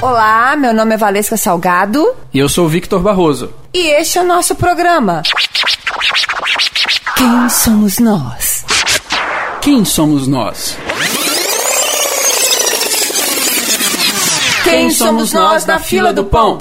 Olá, meu nome é Valesca Salgado. E eu sou o Victor Barroso. E este é o nosso programa. Quem somos nós? Quem somos nós? Quem somos nós na fila do pão?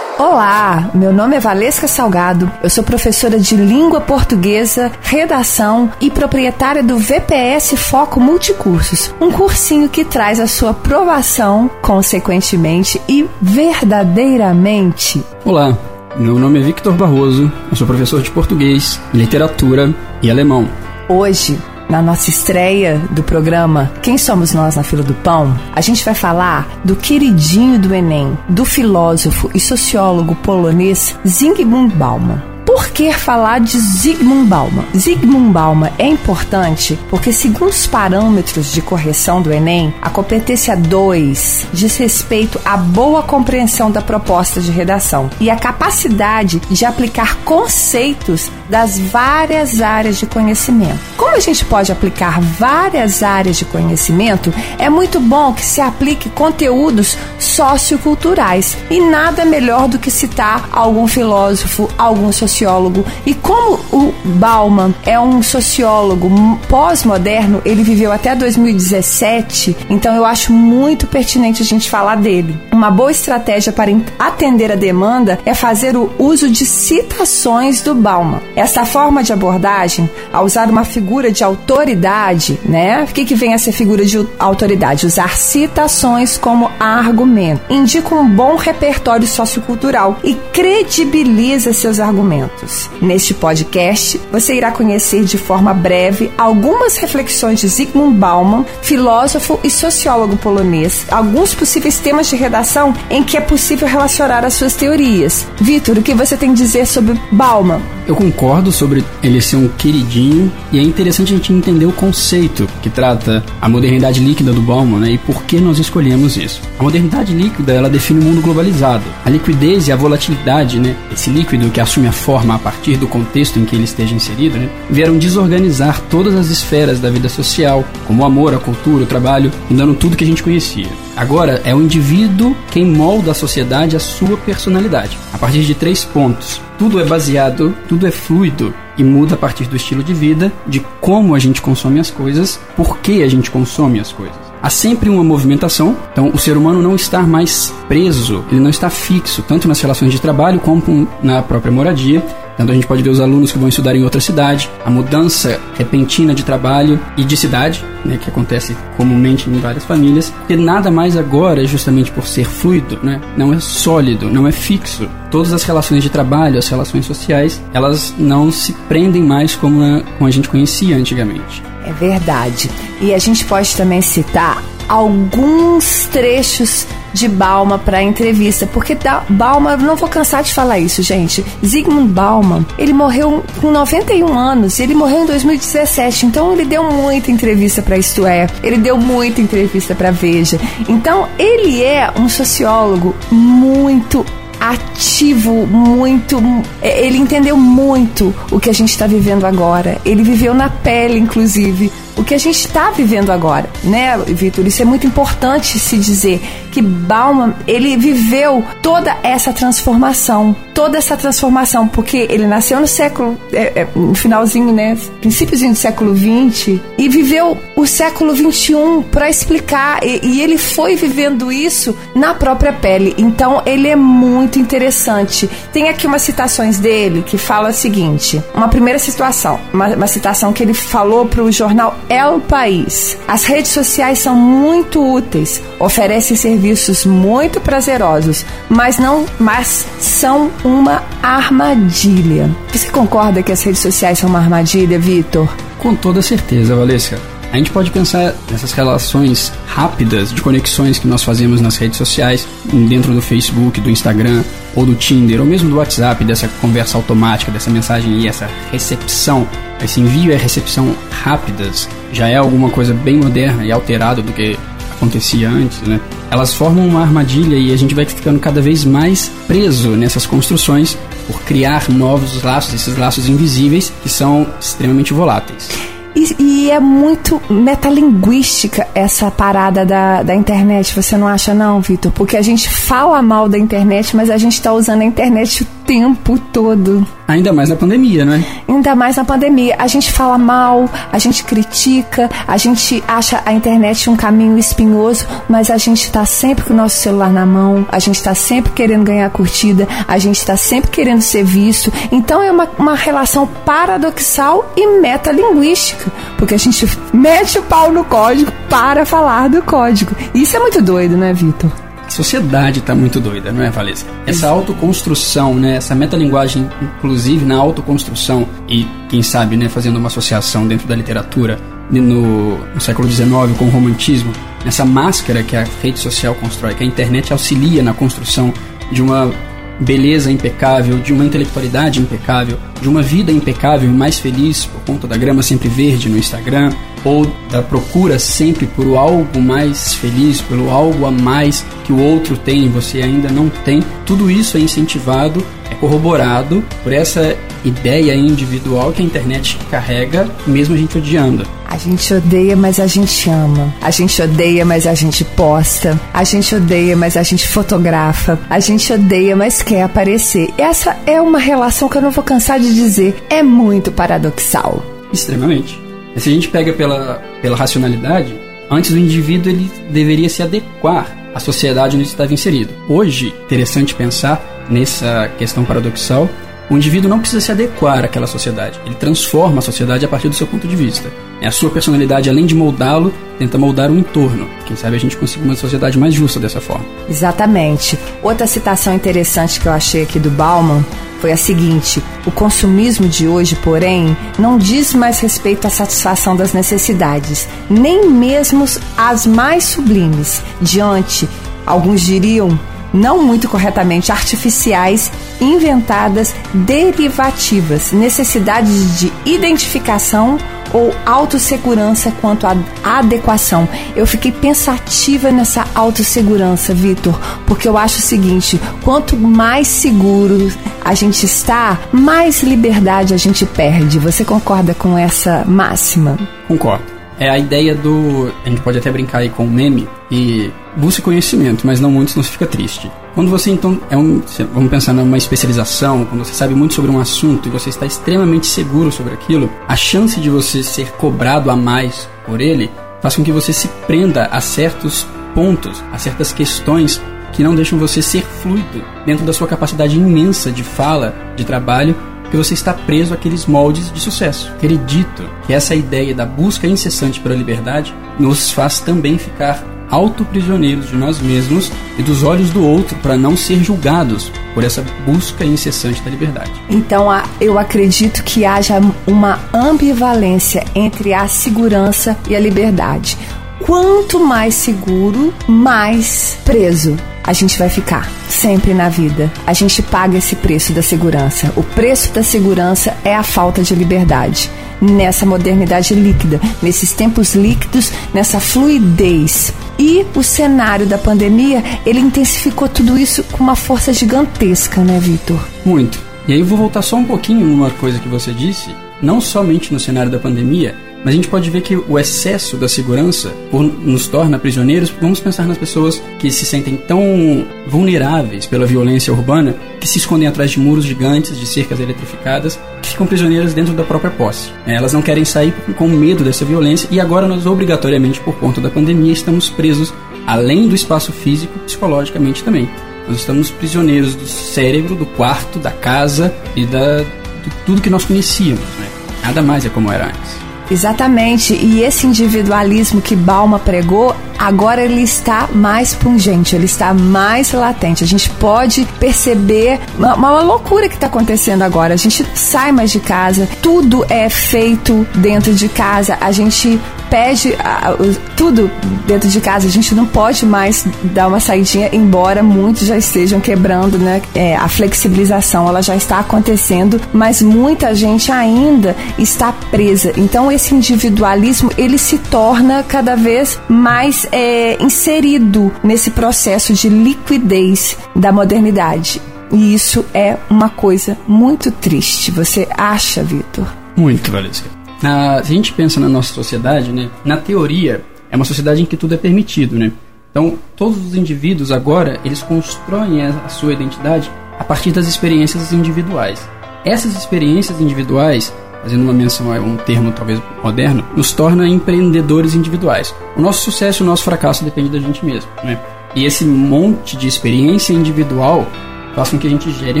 Olá, meu nome é Valesca Salgado, eu sou professora de língua portuguesa, redação e proprietária do VPS Foco Multicursos, um cursinho que traz a sua aprovação, consequentemente e verdadeiramente. Olá, meu nome é Victor Barroso, eu sou professor de português, literatura e alemão. Hoje na nossa estreia do programa Quem Somos Nós na Fila do Pão, a gente vai falar do queridinho do Enem, do filósofo e sociólogo polonês Zygmunt Bauman. Por que falar de Zygmunt Bauman? Zygmunt Bauman é importante porque, segundo os parâmetros de correção do Enem, a competência 2 diz respeito à boa compreensão da proposta de redação e a capacidade de aplicar conceitos das várias áreas de conhecimento. Como a gente pode aplicar várias áreas de conhecimento, é muito bom que se aplique conteúdos socioculturais e nada melhor do que citar algum filósofo, algum sociólogo sociólogo. E como o Bauman é um sociólogo pós-moderno, ele viveu até 2017, então eu acho muito pertinente a gente falar dele. Uma boa estratégia para atender a demanda é fazer o uso de citações do Bauman. Essa forma de abordagem, ao usar uma figura de autoridade, né? O que, que vem ser figura de autoridade? Usar citações como argumento. Indica um bom repertório sociocultural e credibiliza seus argumentos. Neste podcast, você irá conhecer de forma breve algumas reflexões de Zygmunt Bauman, filósofo e sociólogo polonês, alguns possíveis temas de redação em que é possível relacionar as suas teorias. Vitor, o que você tem a dizer sobre Bauman? Eu concordo sobre ele ser um queridinho e é interessante a gente entender o conceito que trata a modernidade líquida do Bauman né, e por que nós escolhemos isso. A modernidade líquida ela define o um mundo globalizado. A liquidez e a volatilidade, né, esse líquido que assume a forma a partir do contexto em que ele esteja inserido, né, vieram desorganizar todas as esferas da vida social, como o amor, a cultura, o trabalho, mudando tudo que a gente conhecia. Agora é o indivíduo quem molda a sociedade a sua personalidade, a partir de três pontos. Tudo é baseado, tudo é fluido e muda a partir do estilo de vida, de como a gente consome as coisas, por que a gente consome as coisas. Há sempre uma movimentação, então o ser humano não está mais preso, ele não está fixo, tanto nas relações de trabalho como na própria moradia, tanto a gente pode ver os alunos que vão estudar em outra cidade, a mudança repentina de trabalho e de cidade, né, que acontece comumente em várias famílias, porque nada mais agora, justamente por ser fluido, né, não é sólido, não é fixo. Todas as relações de trabalho, as relações sociais, elas não se prendem mais como a, como a gente conhecia antigamente. É verdade. E a gente pode também citar alguns trechos de Bauman para entrevista, porque da, Bauman, não vou cansar de falar isso, gente. Zygmunt Bauman, ele morreu com 91 anos, ele morreu em 2017, então ele deu muita entrevista para Isto É, ele deu muita entrevista para Veja. Então, ele é um sociólogo muito ativo, muito. É, ele entendeu muito o que a gente está vivendo agora. Ele viveu na pele, inclusive, o que a gente está vivendo agora, né, Vitor? Isso é muito importante se dizer que Bauman ele viveu toda essa transformação, toda essa transformação, porque ele nasceu no século, é, é, no finalzinho, né, princípiozinho do século 20 e viveu o século 21 para explicar e, e ele foi vivendo isso na própria pele. Então ele é muito interessante. Tem aqui umas citações dele que fala o seguinte: uma primeira situação, uma, uma citação que ele falou para o jornal é o país. As redes sociais são muito úteis, oferecem serviços muito prazerosos, mas não, mas são uma armadilha. Você concorda que as redes sociais são uma armadilha, Vitor? Com toda certeza, Valesca. A gente pode pensar nessas relações rápidas de conexões que nós fazemos nas redes sociais, dentro do Facebook, do Instagram ou do Tinder, ou mesmo do WhatsApp, dessa conversa automática, dessa mensagem e essa recepção, esse envio e recepção rápidas, já é alguma coisa bem moderna e alterada do que acontecia antes, né? Elas formam uma armadilha e a gente vai ficando cada vez mais preso nessas construções por criar novos laços, esses laços invisíveis que são extremamente voláteis. E, e, é muito metalinguística essa parada da, da internet, você não acha não, Vitor? Porque a gente fala mal da internet, mas a gente está usando a internet o tempo todo. Ainda mais na pandemia, não é? Ainda mais na pandemia. A gente fala mal, a gente critica, a gente acha a internet um caminho espinhoso, mas a gente está sempre com o nosso celular na mão, a gente está sempre querendo ganhar curtida, a gente está sempre querendo ser visto. Então é uma, uma relação paradoxal e metalinguística porque a gente mete o pau no código para falar do código. Isso é muito doido, né, Vitor? A sociedade está muito doida, não é, Valesca? Essa autoconstrução, né, essa metalinguagem, inclusive na autoconstrução, e quem sabe, né, fazendo uma associação dentro da literatura, no, no século XIX com o romantismo, essa máscara que a rede social constrói, que a internet auxilia na construção de uma beleza impecável, de uma intelectualidade impecável, de uma vida impecável e mais feliz por conta da grama sempre verde no Instagram, ou da procura sempre por algo mais feliz, pelo algo a mais que o outro tem e você ainda não tem, tudo isso é incentivado, é corroborado por essa ideia individual que a internet carrega, mesmo a gente odiando. A gente odeia, mas a gente ama. A gente odeia, mas a gente posta. A gente odeia, mas a gente fotografa. A gente odeia, mas quer aparecer. Essa é uma relação que eu não vou cansar de dizer. É muito paradoxal. Extremamente. Se a gente pega pela, pela racionalidade, antes o indivíduo ele deveria se adequar à sociedade onde estava inserido. Hoje, interessante pensar nessa questão paradoxal, o indivíduo não precisa se adequar àquela sociedade, ele transforma a sociedade a partir do seu ponto de vista. É a sua personalidade, além de moldá-lo, tenta moldar o entorno. Quem sabe a gente consiga uma sociedade mais justa dessa forma. Exatamente. Outra citação interessante que eu achei aqui do Bauman foi a seguinte: o consumismo de hoje, porém, não diz mais respeito à satisfação das necessidades, nem mesmo as mais sublimes, diante, alguns diriam, não muito corretamente, artificiais, inventadas, derivativas, necessidades de identificação ou autossegurança quanto à adequação. Eu fiquei pensativa nessa autossegurança, Vitor, porque eu acho o seguinte: quanto mais seguro a gente está, mais liberdade a gente perde. Você concorda com essa máxima? Concordo é a ideia do. A gente pode até brincar aí com o meme e busque conhecimento, mas não muito, senão você fica triste. Quando você então é um. Vamos pensar numa especialização, quando você sabe muito sobre um assunto e você está extremamente seguro sobre aquilo, a chance de você ser cobrado a mais por ele faz com que você se prenda a certos pontos, a certas questões que não deixam você ser fluido dentro da sua capacidade imensa de fala, de trabalho que você está preso àqueles moldes de sucesso. Acredito que essa ideia da busca incessante pela liberdade nos faz também ficar autoprisioneiros de nós mesmos e dos olhos do outro para não ser julgados por essa busca incessante da liberdade. Então, eu acredito que haja uma ambivalência entre a segurança e a liberdade. Quanto mais seguro, mais preso a gente vai ficar sempre na vida. A gente paga esse preço da segurança. O preço da segurança é a falta de liberdade. Nessa modernidade líquida, nesses tempos líquidos, nessa fluidez. E o cenário da pandemia, ele intensificou tudo isso com uma força gigantesca, né, Vitor? Muito. E aí eu vou voltar só um pouquinho numa coisa que você disse, não somente no cenário da pandemia, mas a gente pode ver que o excesso da segurança nos torna prisioneiros. Vamos pensar nas pessoas que se sentem tão vulneráveis pela violência urbana que se escondem atrás de muros gigantes, de cercas eletrificadas, que ficam prisioneiras dentro da própria posse. É, elas não querem sair com medo dessa violência e agora nós, obrigatoriamente, por conta da pandemia, estamos presos além do espaço físico, psicologicamente também. Nós estamos prisioneiros do cérebro, do quarto, da casa e da, de tudo que nós conhecíamos. Né? Nada mais é como era antes. Exatamente, e esse individualismo que Balma pregou, agora ele está mais pungente, ele está mais latente. A gente pode perceber uma, uma loucura que está acontecendo agora. A gente sai mais de casa, tudo é feito dentro de casa, a gente pede a, tudo dentro de casa. A gente não pode mais dar uma saidinha, embora muitos já estejam quebrando, né? É, a flexibilização ela já está acontecendo, mas muita gente ainda está presa. Então esse individualismo ele se torna cada vez mais é, inserido nesse processo de liquidez da modernidade. E isso é uma coisa muito triste. Você acha, Vitor? Muito, Valesca. A, se a gente pensa na nossa sociedade, né, na teoria, é uma sociedade em que tudo é permitido, né? Então, todos os indivíduos agora, eles constroem a sua identidade a partir das experiências individuais. Essas experiências individuais, fazendo uma menção a um termo talvez moderno, nos torna empreendedores individuais. O nosso sucesso e o nosso fracasso depende da gente mesmo, né? E esse monte de experiência individual faz com que a gente gere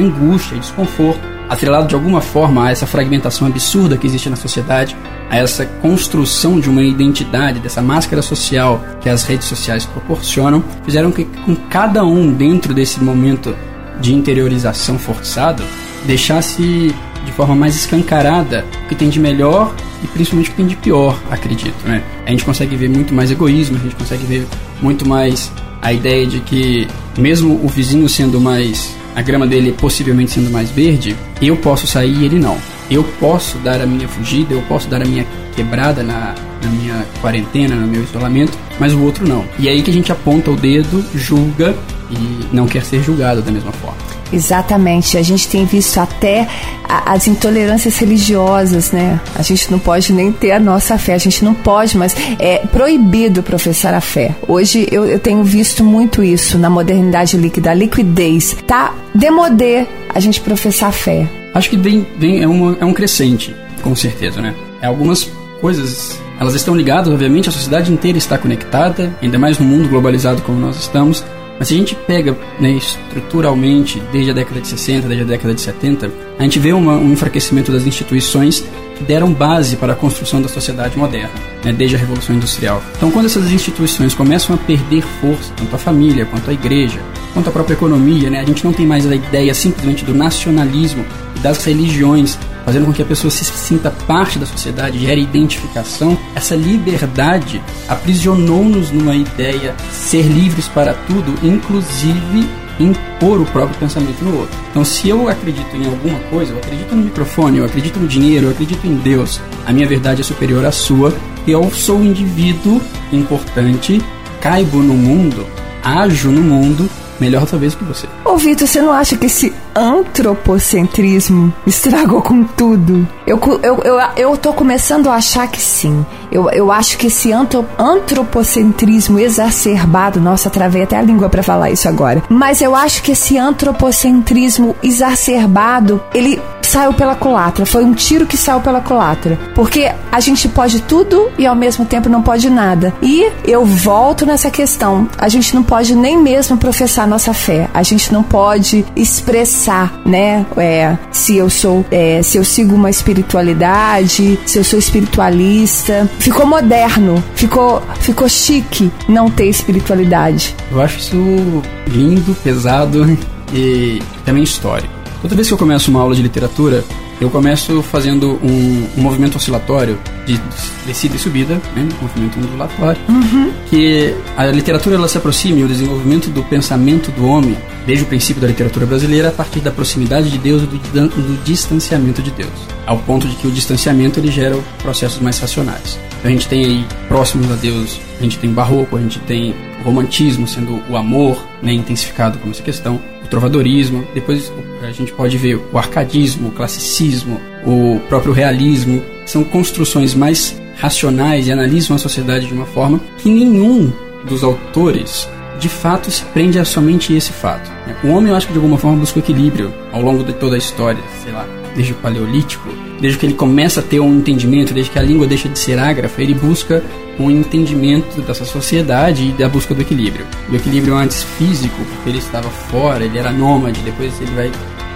angústia e desconforto, atrelado de alguma forma a essa fragmentação absurda que existe na sociedade, a essa construção de uma identidade, dessa máscara social que as redes sociais proporcionam, fizeram que com cada um dentro desse momento de interiorização forçado deixasse de forma mais escancarada o que tem de melhor e principalmente o que tem de pior, acredito, né? A gente consegue ver muito mais egoísmo, a gente consegue ver muito mais a ideia de que mesmo o vizinho sendo mais a grama dele possivelmente sendo mais verde, eu posso sair e ele não. Eu posso dar a minha fugida, eu posso dar a minha quebrada na, na minha quarentena, no meu isolamento, mas o outro não. E é aí que a gente aponta o dedo, julga e não quer ser julgado da mesma forma. Exatamente. A gente tem visto até as intolerâncias religiosas, né? A gente não pode nem ter a nossa fé, a gente não pode, mas é proibido professar a fé. Hoje eu, eu tenho visto muito isso na modernidade líquida, a liquidez. Tá demodê a gente professar a fé. Acho que vem, vem é, uma, é um crescente, com certeza, né? É algumas coisas elas estão ligadas, obviamente, a sociedade inteira está conectada, ainda mais no mundo globalizado como nós estamos. Mas se a gente pega né, estruturalmente, desde a década de 60, desde a década de 70, a gente vê uma, um enfraquecimento das instituições que deram base para a construção da sociedade moderna, né, desde a Revolução Industrial. Então, quando essas instituições começam a perder força, tanto a família, quanto a igreja, quanto a própria economia, né, a gente não tem mais a ideia simplesmente do nacionalismo e das religiões fazendo com que a pessoa se sinta parte da sociedade, gere identificação, essa liberdade aprisionou-nos numa ideia ser livres para tudo, inclusive impor o próprio pensamento no outro. Então, se eu acredito em alguma coisa, eu acredito no microfone, eu acredito no dinheiro, eu acredito em Deus, a minha verdade é superior à sua, eu sou um indivíduo importante, caibo no mundo, ajo no mundo melhor talvez que você. Ô Vitor, você não acha que esse antropocentrismo estragou com tudo? Eu, eu, eu, eu tô começando a achar que sim. Eu, eu acho que esse antropocentrismo exacerbado, nossa, travei até a língua para falar isso agora. Mas eu acho que esse antropocentrismo exacerbado, ele saiu pela culatra. Foi um tiro que saiu pela culatra. Porque a gente pode tudo e ao mesmo tempo não pode nada. E eu volto nessa questão. A gente não pode nem mesmo professar nossa fé. A gente não pode expressar, né? É, se eu sou, é, se eu sigo uma espiritualidade, se eu sou espiritualista. Ficou moderno, ficou, ficou chique não ter espiritualidade. Eu acho isso lindo, pesado e também histórico. Toda vez que eu começo uma aula de literatura, eu começo fazendo um, um movimento oscilatório de descida e subida, né? um movimento ondulatório, uhum. que a literatura ela se aproxime o desenvolvimento do pensamento do homem desde o princípio da literatura brasileira a partir da proximidade de Deus e do, do distanciamento de Deus, ao ponto de que o distanciamento ele gera processos mais racionais. Então a gente tem aí próximos a Deus, a gente tem barroco, a gente tem o romantismo sendo o amor né, intensificado como essa questão, o trovadorismo, depois a gente pode ver o arcadismo, o classicismo, o próprio realismo, são construções mais racionais e analisam a sociedade de uma forma que nenhum dos autores de fato se prende a somente esse fato. O homem, eu acho que de alguma forma busca equilíbrio ao longo de toda a história, sei lá, desde o paleolítico, desde que ele começa a ter um entendimento, desde que a língua deixa de ser ágrafa, ele busca um entendimento dessa sociedade e da busca do equilíbrio. O equilíbrio antes físico, porque ele estava fora, ele era nômade, depois ele vai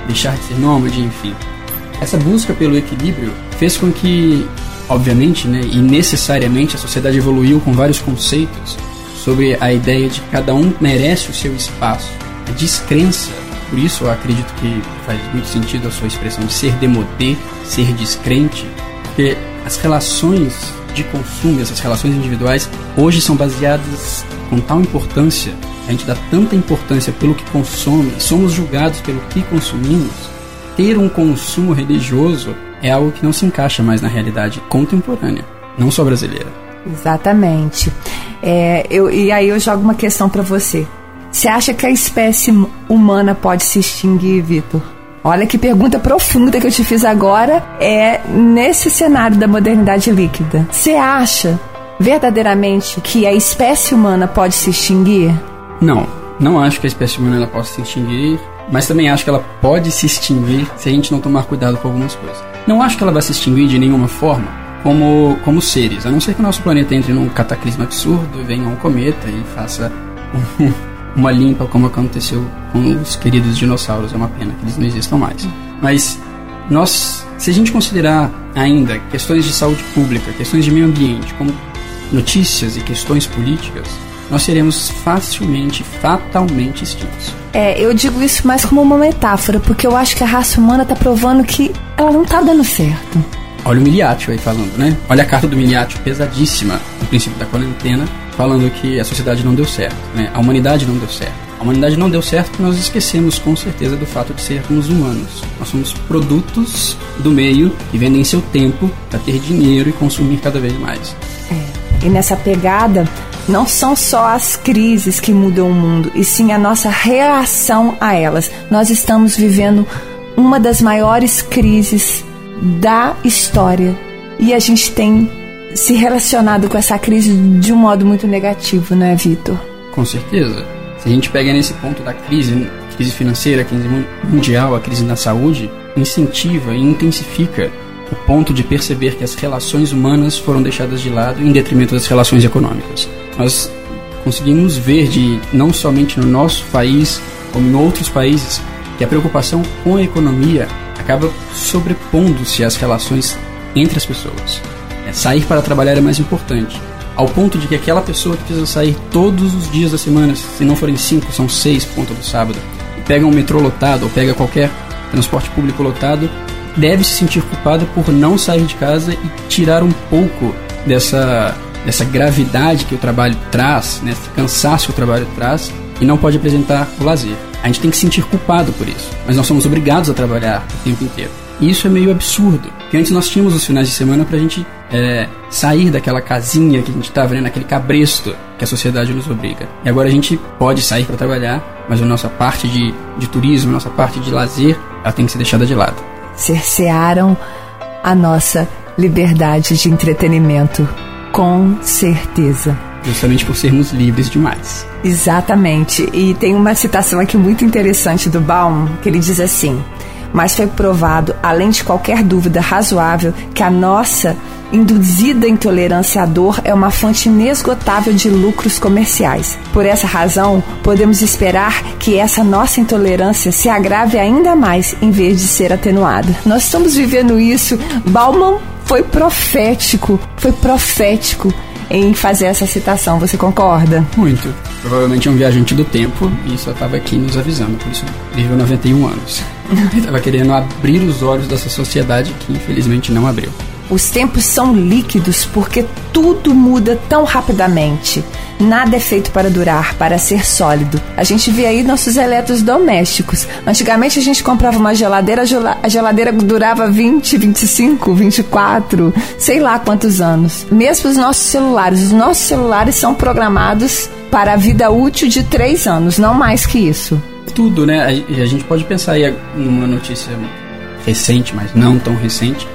deixar de ser nômade, enfim. Essa busca pelo equilíbrio fez com que, obviamente, né, e necessariamente, a sociedade evoluiu com vários conceitos sobre a ideia de que cada um merece o seu espaço. A descrença, por isso eu acredito que faz muito sentido a sua expressão de ser demodé, ser descrente, porque as relações de consumo, essas relações individuais, hoje são baseadas com tal importância, a gente dá tanta importância pelo que consome, somos julgados pelo que consumimos. Ter um consumo religioso é algo que não se encaixa mais na realidade contemporânea, não só brasileira. Exatamente. É, eu, e aí eu jogo uma questão para você. Você acha que a espécie humana pode se extinguir, Vitor? Olha que pergunta profunda que eu te fiz agora. É nesse cenário da modernidade líquida. Você acha verdadeiramente que a espécie humana pode se extinguir? Não, não acho que a espécie humana possa se extinguir, mas também acho que ela pode se extinguir se a gente não tomar cuidado com algumas coisas. Não acho que ela vai se extinguir de nenhuma forma como, como seres, a não ser que o nosso planeta entre num cataclismo absurdo e venha um cometa e faça uma limpa como aconteceu com os queridos dinossauros. É uma pena que eles não existam mais. Mas nós, se a gente considerar ainda questões de saúde pública, questões de meio ambiente, como notícias e questões políticas, nós seremos facilmente, fatalmente extintos. É, eu digo isso mais como uma metáfora, porque eu acho que a raça humana está provando que ela não está dando certo. Olha o Miliatio aí falando, né? Olha a carta do Miliatio pesadíssima no princípio da quarentena, falando que a sociedade não deu certo, né? A humanidade não deu certo. A humanidade não deu certo porque nós esquecemos com certeza do fato de sermos humanos. Nós somos produtos do meio que vendem seu tempo para ter dinheiro e consumir cada vez mais. É. E nessa pegada, não são só as crises que mudam o mundo, e sim a nossa reação a elas. Nós estamos vivendo uma das maiores crises da história e a gente tem se relacionado com essa crise de um modo muito negativo, não é, Vitor? Com certeza. Se a gente pega nesse ponto da crise, crise financeira, crise mundial, a crise na saúde, incentiva e intensifica o ponto de perceber que as relações humanas foram deixadas de lado em detrimento das relações econômicas. Nós conseguimos ver de não somente no nosso país, como em outros países, que a preocupação com a economia acaba sobrepondo-se às relações entre as pessoas. Sair para trabalhar é mais importante. Ao ponto de que aquela pessoa que precisa sair todos os dias da semana, se não forem cinco, são seis por conta do sábado, e pega um metrô lotado ou pega qualquer transporte público lotado, deve se sentir culpada por não sair de casa e tirar um pouco dessa, dessa gravidade que o trabalho traz, né, esse cansaço que o trabalho traz, e não pode apresentar o lazer. A gente tem que se sentir culpado por isso, mas nós somos obrigados a trabalhar o tempo inteiro. E isso é meio absurdo, porque antes nós tínhamos os finais de semana pra gente é, sair daquela casinha que a gente estava, né, naquele cabresto que a sociedade nos obriga. E agora a gente pode sair para trabalhar, mas a nossa parte de, de turismo, a nossa parte de lazer, ela tem que ser deixada de lado. Cercearam a nossa liberdade de entretenimento, com certeza justamente por sermos livres demais. Exatamente. E tem uma citação aqui muito interessante do Baum, que ele diz assim: Mas foi provado, além de qualquer dúvida razoável, que a nossa induzida intolerância à dor é uma fonte inesgotável de lucros comerciais. Por essa razão, podemos esperar que essa nossa intolerância se agrave ainda mais em vez de ser atenuada. Nós estamos vivendo isso. Bauman foi profético, foi profético em fazer essa citação. Você concorda? Muito. Provavelmente é um viajante do tempo e só estava aqui nos avisando, por isso viveu 91 anos. Ele estava querendo abrir os olhos dessa sociedade que infelizmente não abriu. Os tempos são líquidos porque tudo muda tão rapidamente. Nada é feito para durar, para ser sólido. A gente vê aí nossos eletrodomésticos. Antigamente a gente comprava uma geladeira, a geladeira durava 20, 25, 24, sei lá quantos anos. Mesmo os nossos celulares. Os nossos celulares são programados para a vida útil de 3 anos, não mais que isso. Tudo, né? A gente pode pensar aí numa notícia recente, mas não tão recente,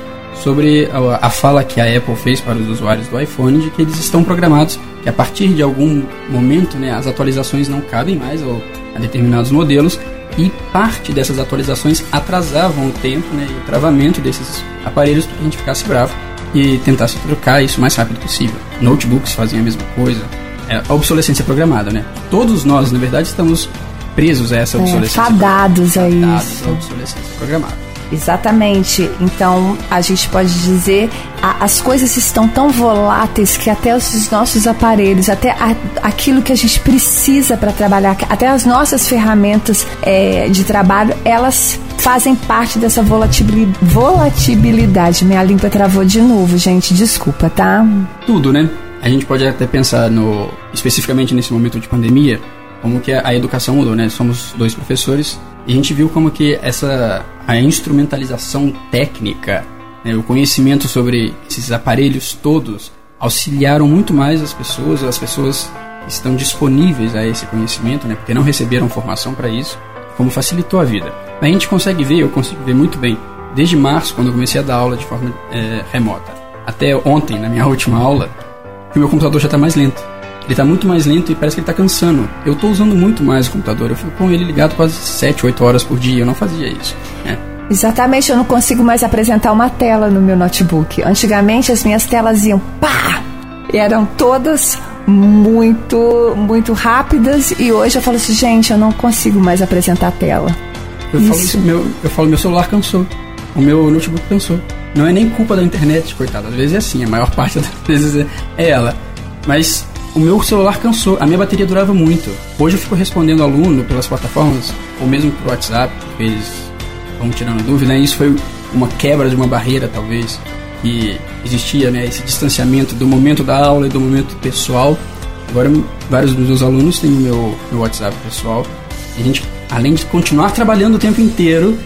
sobre a, a, fala que a Apple fez para os usuários do iPhone de que eles estão programados que a partir de algum momento né, as atualizações não cabem mais ou, a determinados modelos e parte dessas atualizações atrasavam o tempo né, e o travamento desses aparelhos para que a gente ficasse bravo e tentasse trocar isso o mais rápido possível. Notebooks faziam a mesma coisa. É a obsolescência programada, né? Todos nós, na verdade, estamos presos a essa é, obsolescência. É, fadados a isso. a obsolescência programada. Exatamente. Então a gente pode dizer a, as coisas estão tão voláteis que até os nossos aparelhos, até a, aquilo que a gente precisa para trabalhar, até as nossas ferramentas é, de trabalho, elas fazem parte dessa volatilidade. Minha língua travou de novo, gente. Desculpa, tá? Tudo, né? A gente pode até pensar no especificamente nesse momento de pandemia, como que a educação mudou, né? Somos dois professores e a gente viu como que essa a instrumentalização técnica, né, o conhecimento sobre esses aparelhos todos auxiliaram muito mais as pessoas, as pessoas estão disponíveis a esse conhecimento, né, porque não receberam formação para isso, como facilitou a vida. A gente consegue ver, eu consigo ver muito bem, desde março, quando eu comecei a dar aula de forma é, remota, até ontem, na minha última aula, que o meu computador já está mais lento. Ele está muito mais lento e parece que ele está cansando. Eu estou usando muito mais o computador. Eu fico com ele ligado quase 7, 8 horas por dia. Eu não fazia isso. Né? Exatamente, eu não consigo mais apresentar uma tela no meu notebook. Antigamente as minhas telas iam pá! Eram todas muito, muito rápidas e hoje eu falo assim, gente, eu não consigo mais apresentar a tela. Eu isso. falo isso, meu, eu falo, meu celular cansou. O meu notebook cansou. Não é nem culpa da internet, coitado. Às vezes é assim, a maior parte das vezes é ela. Mas o meu celular cansou, a minha bateria durava muito. Hoje eu fico respondendo aluno pelas plataformas, ou mesmo por WhatsApp, eles vão tirando dúvida, né? Isso foi uma quebra de uma barreira, talvez, que existia, né? Esse distanciamento do momento da aula e do momento pessoal. Agora, vários dos meus alunos têm o meu, meu WhatsApp pessoal. E a gente, além de continuar trabalhando o tempo inteiro,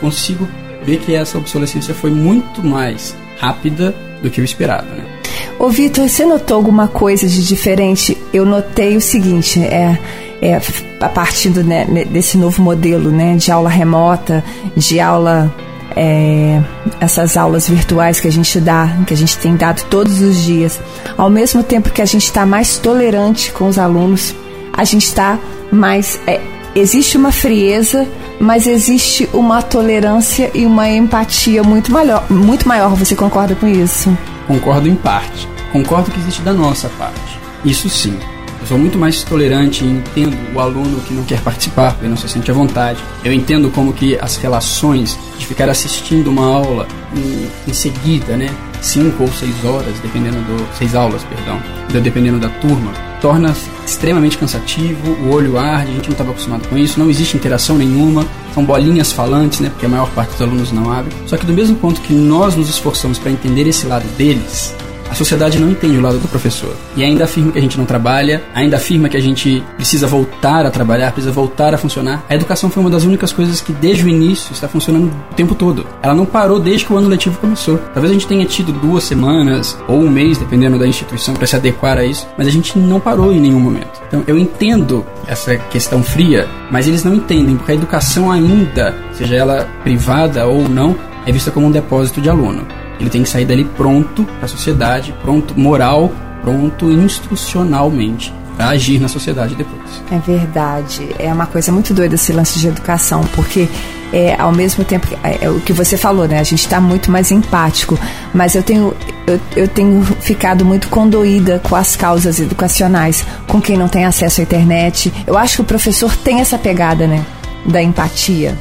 consigo ver que essa obsolescência foi muito mais rápida do que o esperado, né? Ô Vitor, você notou alguma coisa de diferente? Eu notei o seguinte, é, é a partir né, desse novo modelo né, de aula remota, de aula é, essas aulas virtuais que a gente dá, que a gente tem dado todos os dias, ao mesmo tempo que a gente está mais tolerante com os alunos, a gente está mais. É, existe uma frieza, mas existe uma tolerância e uma empatia muito maior. Muito maior. Você concorda com isso? Concordo em parte. Concordo que existe da nossa parte. Isso sim. Eu sou muito mais tolerante e entendo o aluno que não quer participar, porque não se sente à vontade. Eu entendo como que as relações de ficar assistindo uma aula em, em seguida, né, cinco ou seis horas, dependendo do seis aulas, perdão, dependendo da turma, torna extremamente cansativo, o olho arde, a gente não estava acostumado com isso, não existe interação nenhuma, são bolinhas falantes, né, porque a maior parte dos alunos não abre. Só que do mesmo ponto que nós nos esforçamos para entender esse lado deles, a sociedade não entende o lado do professor. E ainda afirma que a gente não trabalha, ainda afirma que a gente precisa voltar a trabalhar, precisa voltar a funcionar. A educação foi uma das únicas coisas que desde o início está funcionando o tempo todo. Ela não parou desde que o ano letivo começou. Talvez a gente tenha tido duas semanas ou um mês, dependendo da instituição, para se adequar a isso, mas a gente não parou em nenhum momento. Então eu entendo essa questão fria, mas eles não entendem, porque a educação ainda, seja ela privada ou não, é vista como um depósito de aluno. Ele tem que sair dali pronto para a sociedade, pronto moral, pronto instrucionalmente para agir na sociedade depois. É verdade. É uma coisa muito doida esse lance de educação, porque é, ao mesmo tempo é, é o que você falou, né? A gente está muito mais empático, mas eu tenho eu, eu, tenho ficado muito condoída com as causas educacionais, com quem não tem acesso à internet. Eu acho que o professor tem essa pegada, né? Da empatia.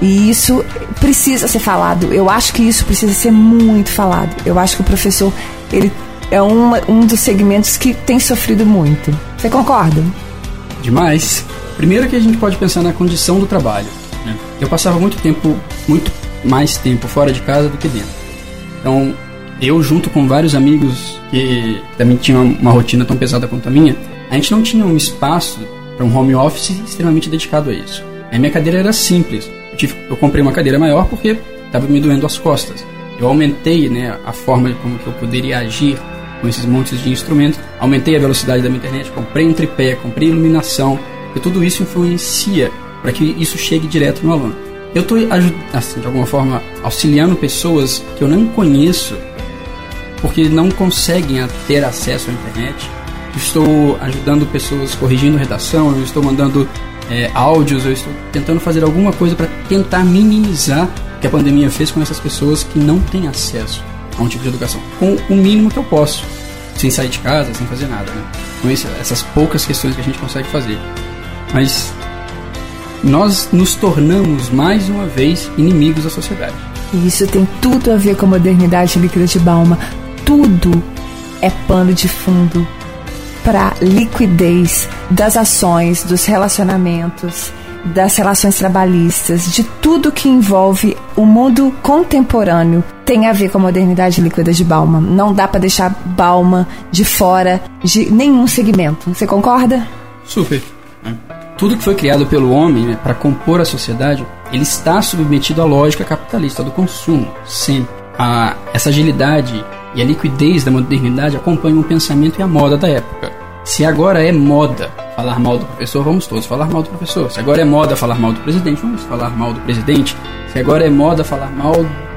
E isso precisa ser falado. Eu acho que isso precisa ser muito falado. Eu acho que o professor, ele é uma, um dos segmentos que tem sofrido muito. Você concorda? Demais. Primeiro que a gente pode pensar na condição do trabalho. Né? Eu passava muito tempo, muito mais tempo fora de casa do que dentro. Então, eu junto com vários amigos que também tinham uma rotina tão pesada quanto a minha, a gente não tinha um espaço para um home office extremamente dedicado a isso. A minha cadeira era simples tive, eu comprei uma cadeira maior porque estava me doendo as costas. Eu aumentei né, a forma como que eu poderia agir com esses montes de instrumentos, aumentei a velocidade da minha internet, comprei um tripé, comprei iluminação, e tudo isso influencia para que isso chegue direto no aluno. Eu estou, assim, de alguma forma, auxiliando pessoas que eu não conheço porque não conseguem ter acesso à internet. Estou ajudando pessoas corrigindo redação, eu estou mandando é, áudios, eu estou tentando fazer alguma coisa para tentar minimizar o que a pandemia fez com essas pessoas que não têm acesso a um tipo de educação, com o mínimo que eu posso, sem sair de casa, sem fazer nada, né? com esse, essas poucas questões que a gente consegue fazer. Mas nós nos tornamos mais uma vez inimigos da sociedade. E isso tem tudo a ver com a modernidade líquida de Balma. Tudo é pano de fundo para liquidez das ações, dos relacionamentos, das relações trabalhistas, de tudo que envolve o mundo contemporâneo tem a ver com a modernidade líquida de Bauman. Não dá para deixar Bauman de fora de nenhum segmento. Você concorda? Super. Tudo que foi criado pelo homem né, para compor a sociedade, ele está submetido à lógica capitalista do consumo, sempre. A, essa agilidade e a liquidez da modernidade acompanham o pensamento e a moda da época. Se agora é moda falar mal do professor, vamos todos falar mal do professor. Se agora é moda falar mal do presidente, vamos falar mal do presidente. Se agora é moda falar mal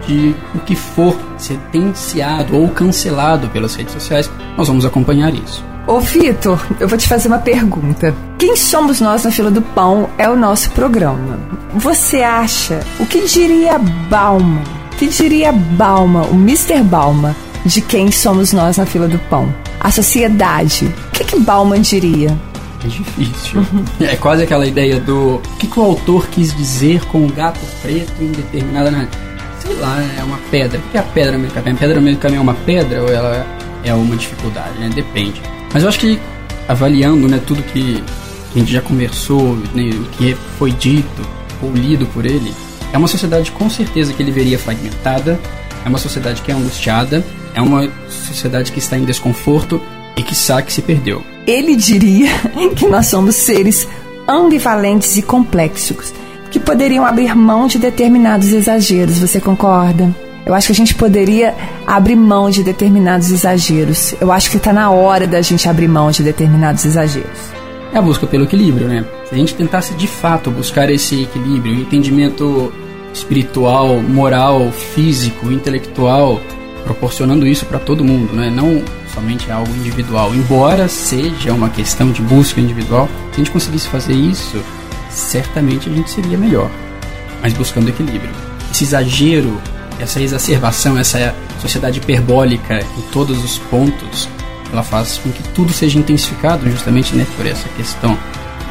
de o que for sentenciado ou cancelado pelas redes sociais, nós vamos acompanhar isso. Ô Vitor, eu vou te fazer uma pergunta. Quem somos nós na fila do pão é o nosso programa. Você acha, o que diria Bauman? O que diria Bauman, o Mr. Bauman, de quem somos nós na fila do pão? A sociedade. O que, que Bauman diria? É difícil. É quase aquela ideia do o que, que o autor quis dizer com o gato preto em determinada. Sei lá, é uma pedra. O que é a pedra no meio do caminho? A pedra no meio do caminho é uma pedra ou ela é uma dificuldade? Né? Depende. Mas eu acho que avaliando né, tudo que a gente já conversou, né, o que foi dito ou lido por ele, é uma sociedade com certeza que ele veria fragmentada, é uma sociedade que é angustiada, é uma sociedade que está em desconforto e que sabe que se perdeu. Ele diria que nós somos seres ambivalentes e complexos, que poderiam abrir mão de determinados exageros, você concorda? Eu acho que a gente poderia abrir mão de determinados exageros. Eu acho que está na hora da gente abrir mão de determinados exageros. É a busca pelo equilíbrio, né? Se a gente tentasse de fato buscar esse equilíbrio, entendimento espiritual, moral, físico, intelectual, proporcionando isso para todo mundo, né? Não somente algo individual. Embora seja uma questão de busca individual, se a gente conseguisse fazer isso, certamente a gente seria melhor. Mas buscando equilíbrio. Esse exagero essa exacerbação, essa sociedade hiperbólica em todos os pontos, ela faz com que tudo seja intensificado, justamente né, por essa questão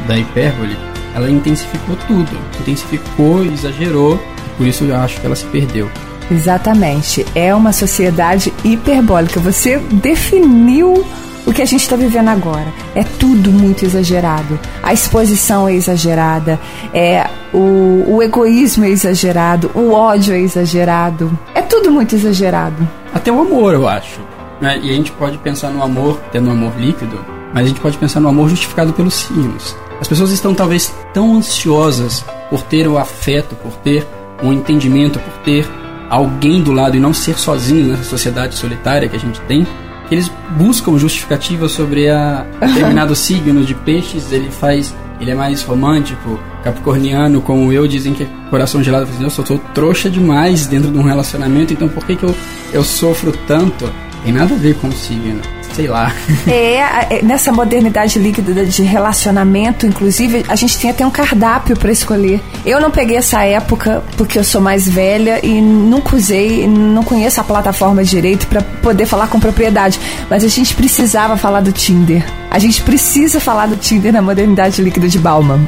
da hipérbole. Ela intensificou tudo, intensificou, exagerou, e por isso eu acho que ela se perdeu. Exatamente, é uma sociedade hiperbólica. Você definiu o que a gente está vivendo agora. É tudo muito exagerado. A exposição é exagerada, é o, o egoísmo é exagerado, o ódio é exagerado. É tudo muito exagerado. Até o amor, eu acho. Né? E a gente pode pensar no amor, tendo um amor líquido, mas a gente pode pensar no amor justificado pelos signos. As pessoas estão talvez tão ansiosas por ter o afeto, por ter um entendimento, por ter alguém do lado e não ser sozinhos nessa sociedade solitária que a gente tem, eles buscam justificativa sobre a determinado signo de peixes, ele faz, ele é mais romântico, capricorniano, como eu, dizem que é coração gelado, eu sou, sou trouxa demais dentro de um relacionamento, então por que, que eu, eu sofro tanto? Tem nada a ver com o signo sei lá. É, é, nessa modernidade líquida de relacionamento, inclusive, a gente tem até um cardápio para escolher. Eu não peguei essa época porque eu sou mais velha e nunca usei, não conheço a plataforma direito para poder falar com propriedade. Mas a gente precisava falar do Tinder. A gente precisa falar do Tinder na modernidade líquida de Bauman.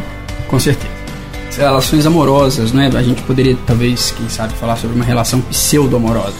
Com certeza. Relações amorosas, né? A gente poderia, talvez, quem sabe, falar sobre uma relação pseudo-amorosa.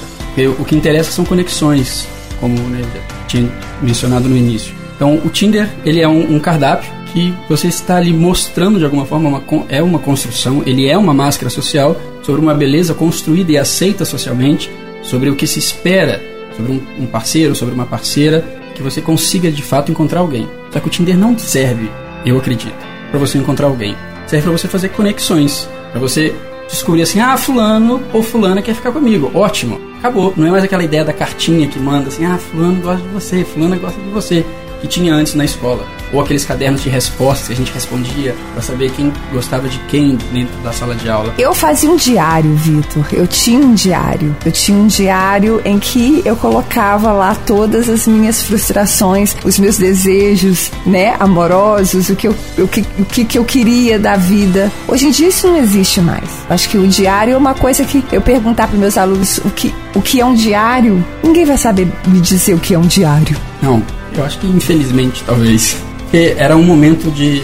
O que interessa são conexões, como né, tinha mencionado no início. Então, o Tinder ele é um, um cardápio que você está ali mostrando de alguma forma uma, é uma construção, ele é uma máscara social sobre uma beleza construída e aceita socialmente, sobre o que se espera sobre um, um parceiro, sobre uma parceira, que você consiga de fato encontrar alguém. Só que o Tinder não serve, eu acredito, para você encontrar alguém. Serve para você fazer conexões, para você descobrir assim, ah, fulano ou fulana quer ficar comigo. Ótimo. Acabou. Não é mais aquela ideia da cartinha que manda assim, ah, fulano gosta de você, fulana gosta de você que tinha antes na escola. Ou aqueles cadernos de respostas que a gente respondia para saber quem gostava de quem dentro da sala de aula. Eu fazia um diário, Vitor. Eu tinha um diário. Eu tinha um diário em que eu colocava lá todas as minhas frustrações, os meus desejos, né, amorosos, o que eu, o que, o que eu queria da vida. Hoje em dia isso não existe mais. Acho que o diário é uma coisa que eu perguntar para meus alunos o que, o que é um diário, ninguém vai saber me dizer o que é um diário. Não, eu acho que infelizmente, talvez. Porque era um momento de,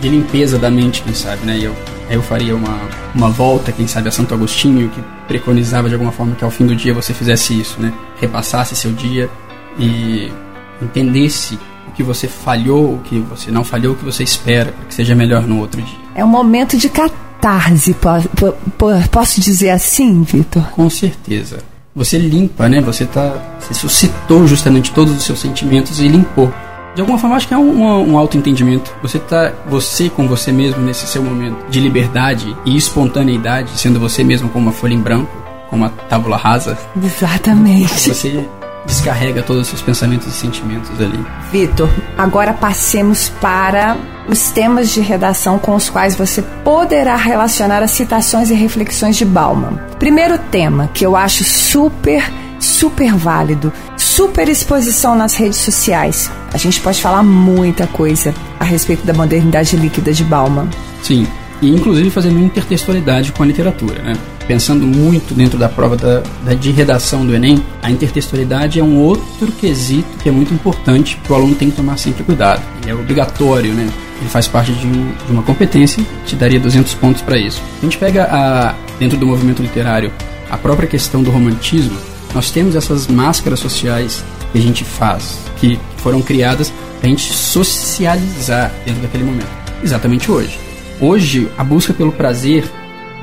de limpeza da mente, quem sabe, né? E eu, eu faria uma, uma volta, quem sabe, a Santo Agostinho, que preconizava de alguma forma que ao fim do dia você fizesse isso, né? Repassasse seu dia e entendesse o que você falhou, o que você não falhou, o que você espera, para que seja melhor no outro dia. É um momento de catarse, posso dizer assim, Vitor? Com certeza você limpa, né? Você tá, você suscitou justamente todos os seus sentimentos e limpou. De alguma forma, acho que é um, um, auto-entendimento. Você tá, você com você mesmo nesse seu momento de liberdade e espontaneidade, sendo você mesmo como uma folha em branco, como uma tábula rasa. Exatamente. Você descarrega todos os seus pensamentos e sentimentos ali. Vitor, Agora passemos para os temas de redação com os quais você poderá relacionar as citações e reflexões de Bauman. Primeiro tema que eu acho super, super válido: super exposição nas redes sociais. A gente pode falar muita coisa a respeito da modernidade líquida de Bauman. Sim, e inclusive fazendo intertextualidade com a literatura, né? Pensando muito dentro da prova da, da, de redação do Enem, a intertextualidade é um outro quesito que é muito importante que o aluno tem que tomar sempre cuidado. Ele é obrigatório, né? Ele faz parte de, um, de uma competência, te daria 200 pontos para isso. A gente pega a, dentro do movimento literário a própria questão do romantismo, nós temos essas máscaras sociais que a gente faz, que foram criadas para a gente socializar dentro daquele momento. Exatamente hoje. Hoje, a busca pelo prazer,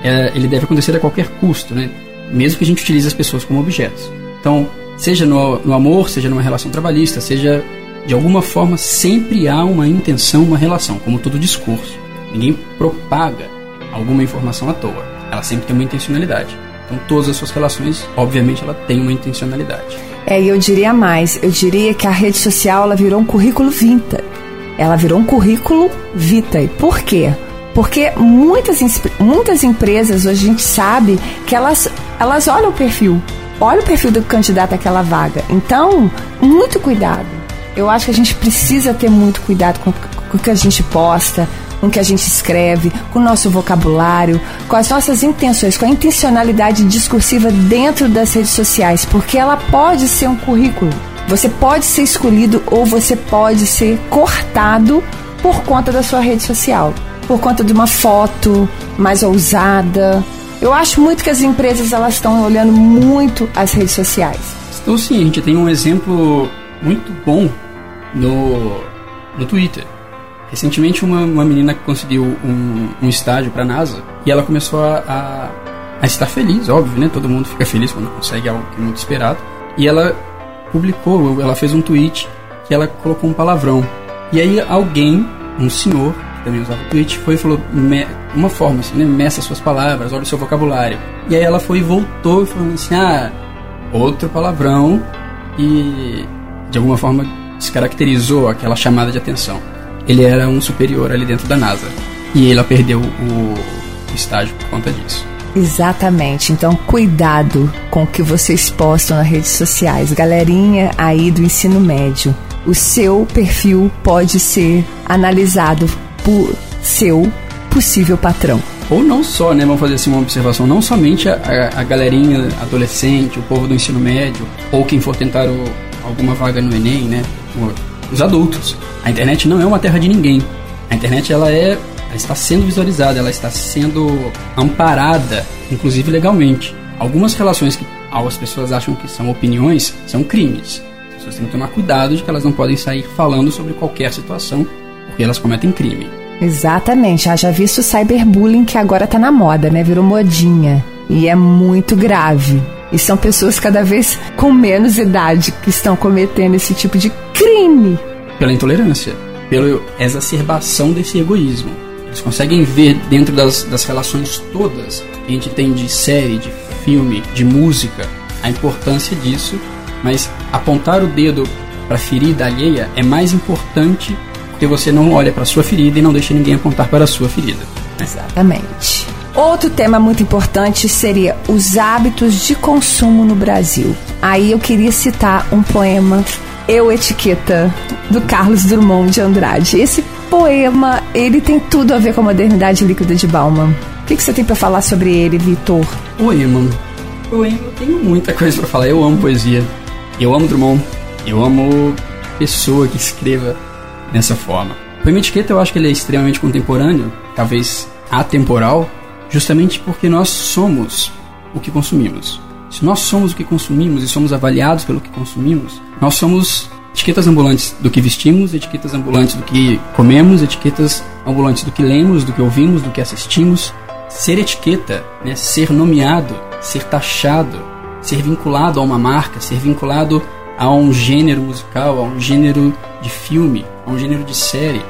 é, ele deve acontecer a qualquer custo, né? Mesmo que a gente utilize as pessoas como objetos. Então, seja no, no amor, seja numa relação trabalhista, seja de alguma forma, sempre há uma intenção, uma relação, como todo discurso. Ninguém propaga alguma informação à toa. Ela sempre tem uma intencionalidade. Então, todas as suas relações, obviamente, ela tem uma intencionalidade. É, e eu diria mais. Eu diria que a rede social ela virou um currículo vinta. Ela virou um currículo vitae. Por quê? Porque muitas, muitas empresas hoje a gente sabe que elas, elas olham o perfil, olha o perfil do candidato àquela vaga. Então, muito cuidado. Eu acho que a gente precisa ter muito cuidado com, com o que a gente posta, com o que a gente escreve, com o nosso vocabulário, com as nossas intenções, com a intencionalidade discursiva dentro das redes sociais, porque ela pode ser um currículo. Você pode ser escolhido ou você pode ser cortado por conta da sua rede social por conta de uma foto mais ousada. Eu acho muito que as empresas elas estão olhando muito as redes sociais. Então sim, a gente tem um exemplo muito bom no, no Twitter. Recentemente uma, uma menina conseguiu um, um estágio para a NASA e ela começou a, a, a, estar feliz, óbvio, né? Todo mundo fica feliz quando consegue algo que é muito esperado. E ela publicou, ela fez um tweet que ela colocou um palavrão. E aí alguém, um senhor, também usava o Twitch, foi e falou uma forma assim, né? Meça suas palavras, olha o seu vocabulário. E aí ela foi e voltou e falou assim, ah, outro palavrão e de alguma forma descaracterizou aquela chamada de atenção. Ele era um superior ali dentro da NASA. E ela perdeu o, o estágio por conta disso. Exatamente. Então, cuidado com o que vocês postam nas redes sociais. Galerinha aí do ensino médio, o seu perfil pode ser analisado por seu possível patrão. Ou não só, né? Vamos fazer assim uma observação. Não somente a, a, a galerinha adolescente, o povo do ensino médio, ou quem for tentar o, alguma vaga no Enem, né? Os adultos. A internet não é uma terra de ninguém. A internet ela é, ela está sendo visualizada, ela está sendo amparada, inclusive legalmente. Algumas relações que as pessoas acham que são opiniões são crimes. As pessoas têm que tomar cuidado de que elas não podem sair falando sobre qualquer situação porque elas cometem crime. Exatamente. Haja visto o cyberbullying que agora tá na moda, né? Virou modinha. E é muito grave. E são pessoas cada vez com menos idade que estão cometendo esse tipo de crime. Pela intolerância, pela exacerbação desse egoísmo. Eles conseguem ver dentro das, das relações todas que a gente tem de série, de filme, de música, a importância disso, mas apontar o dedo para a ferida alheia é mais importante porque você não olha para sua ferida e não deixa ninguém apontar para a sua ferida. Exatamente. Outro tema muito importante seria os hábitos de consumo no Brasil. Aí eu queria citar um poema Eu Etiqueta do Carlos Drummond de Andrade. Esse poema, ele tem tudo a ver com a modernidade líquida de Bauman. O que, que você tem para falar sobre ele, Vitor? Poema. Poema, eu tenho muita coisa para falar. Eu amo poesia. Eu amo Drummond. Eu amo pessoa que escreva dessa forma. O poema etiqueta eu acho que ele é extremamente contemporâneo, talvez atemporal, justamente porque nós somos o que consumimos. Se nós somos o que consumimos e somos avaliados pelo que consumimos, nós somos etiquetas ambulantes do que vestimos, etiquetas ambulantes do que comemos, etiquetas ambulantes do que lemos, do que ouvimos, do que assistimos. Ser etiqueta, né, ser nomeado, ser taxado, ser vinculado a uma marca, ser vinculado a um gênero musical, a um gênero de filme, a um gênero de série,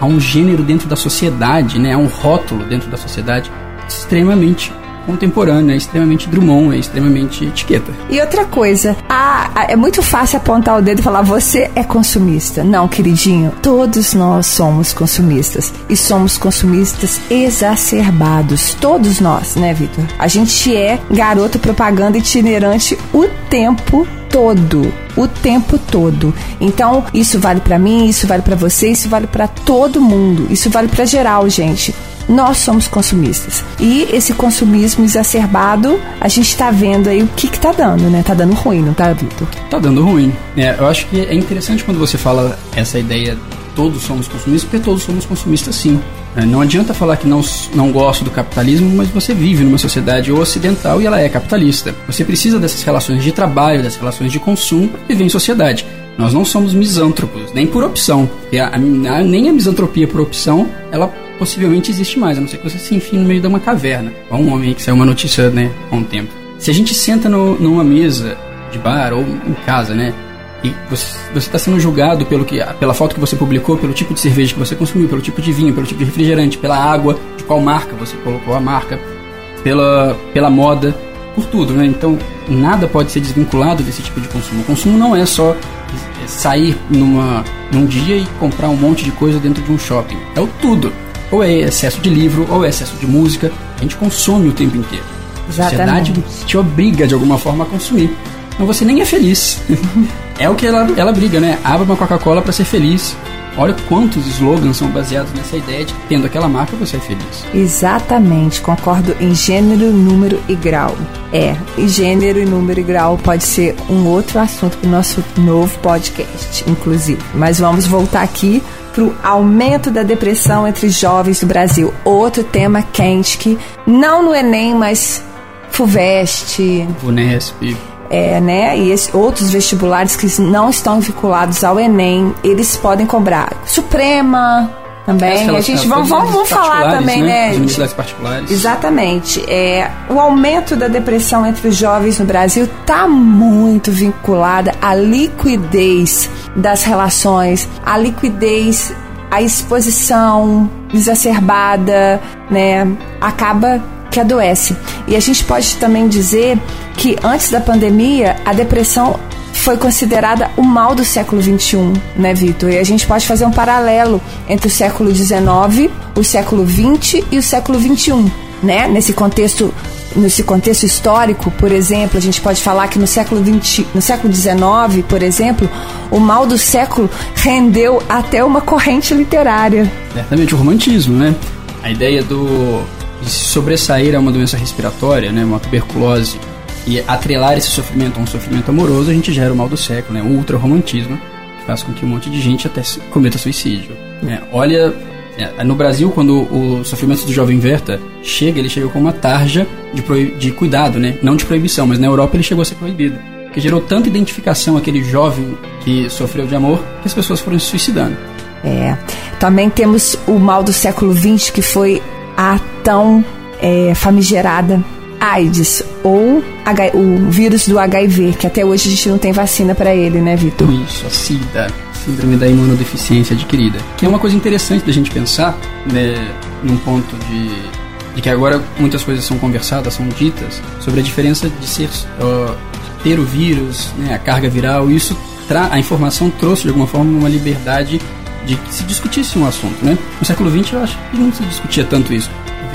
a um gênero dentro da sociedade, né, a um rótulo dentro da sociedade extremamente contemporâneo, é extremamente Drummond, é extremamente etiqueta. E outra coisa, a, a, é muito fácil apontar o dedo e falar você é consumista. Não, queridinho, todos nós somos consumistas e somos consumistas exacerbados, todos nós, né, Vitor? A gente é garoto propaganda itinerante o tempo todo, o tempo todo. Então, isso vale para mim, isso vale para você, isso vale para todo mundo, isso vale para geral, gente. Nós somos consumistas. E esse consumismo exacerbado, a gente está vendo aí o que que tá dando, né? Tá dando ruim, não tá, Vitor? Tá dando ruim. É, eu acho que é interessante quando você fala essa ideia todos somos consumistas, porque todos somos consumistas sim. É, não adianta falar que não, não gosto do capitalismo, mas você vive numa sociedade ocidental e ela é capitalista. Você precisa dessas relações de trabalho, dessas relações de consumo para viver em sociedade. Nós não somos misântropos, nem por opção. Nem a misantropia por opção, ela possivelmente existe mais, a não ser que você se enfie no meio de uma caverna. Há um homem que saiu uma notícia né, há um tempo. Se a gente senta no, numa mesa de bar ou em casa, né? e você está sendo julgado pelo que, pela foto que você publicou, pelo tipo de cerveja que você consumiu, pelo tipo de vinho, pelo tipo de refrigerante, pela água, de qual marca você colocou a marca, pela, pela moda, por tudo, né? Então nada pode ser desvinculado desse tipo de consumo. O consumo não é só sair numa, num dia e comprar um monte de coisa dentro de um shopping. É o tudo. Ou é excesso de livro, ou é excesso de música. A gente consome o tempo inteiro. A sociedade te obriga de alguma forma a consumir. Então você nem é feliz. É o que ela, ela briga, né? Abra uma Coca-Cola para ser feliz. Olha quantos slogans são baseados nessa ideia de tendo aquela marca você é feliz. Exatamente, concordo em gênero, número e grau. É, e gênero e número e grau pode ser um outro assunto para o nosso novo podcast, inclusive. Mas vamos voltar aqui para o aumento da depressão entre jovens do Brasil. Outro tema quente que não no Enem, mas FUVEST, VUNESP, é, né, e esse, outros vestibulares que não estão vinculados ao Enem, eles podem cobrar. Suprema também. A gente vamos, vamos, falar também, né? né? particulares. Exatamente. É, o aumento da depressão entre os jovens no Brasil está muito vinculada à liquidez das relações, à liquidez, à exposição exacerbada, né? Acaba que adoece. E a gente pode também dizer que antes da pandemia, a depressão foi considerada o mal do século XXI, né, Vitor? E a gente pode fazer um paralelo entre o século XIX, o século XX e o século XXI, né? Nesse contexto nesse contexto histórico, por exemplo, a gente pode falar que no século 20, no século XIX, por exemplo, o mal do século rendeu até uma corrente literária. Certamente o romantismo, né? A ideia do de sobressair a uma doença respiratória, né, uma tuberculose, e atrelar esse sofrimento a um sofrimento amoroso, a gente gera o mal do século, né, o ultra-romantismo, faz com que um monte de gente até cometa suicídio. Né. Olha, é, no Brasil, quando o sofrimento do jovem Verta chega, ele chega com uma tarja de, de cuidado, né, não de proibição, mas na Europa ele chegou a ser proibido. Que gerou tanta identificação aquele jovem que sofreu de amor que as pessoas foram se suicidando. É. Também temos o mal do século XX, que foi a tão é, famigerada AIDS ou o vírus do HIV, que até hoje a gente não tem vacina para ele, né, Vitor? Isso, a SIDA, síndrome da imunodeficiência adquirida, que é uma coisa interessante da gente pensar, né, num ponto de, de que agora muitas coisas são conversadas, são ditas sobre a diferença de ser uh, ter o vírus, né, a carga viral, isso a informação trouxe de alguma forma uma liberdade de que se discutisse um assunto, né? No século XX eu acho que não se discutia tanto isso.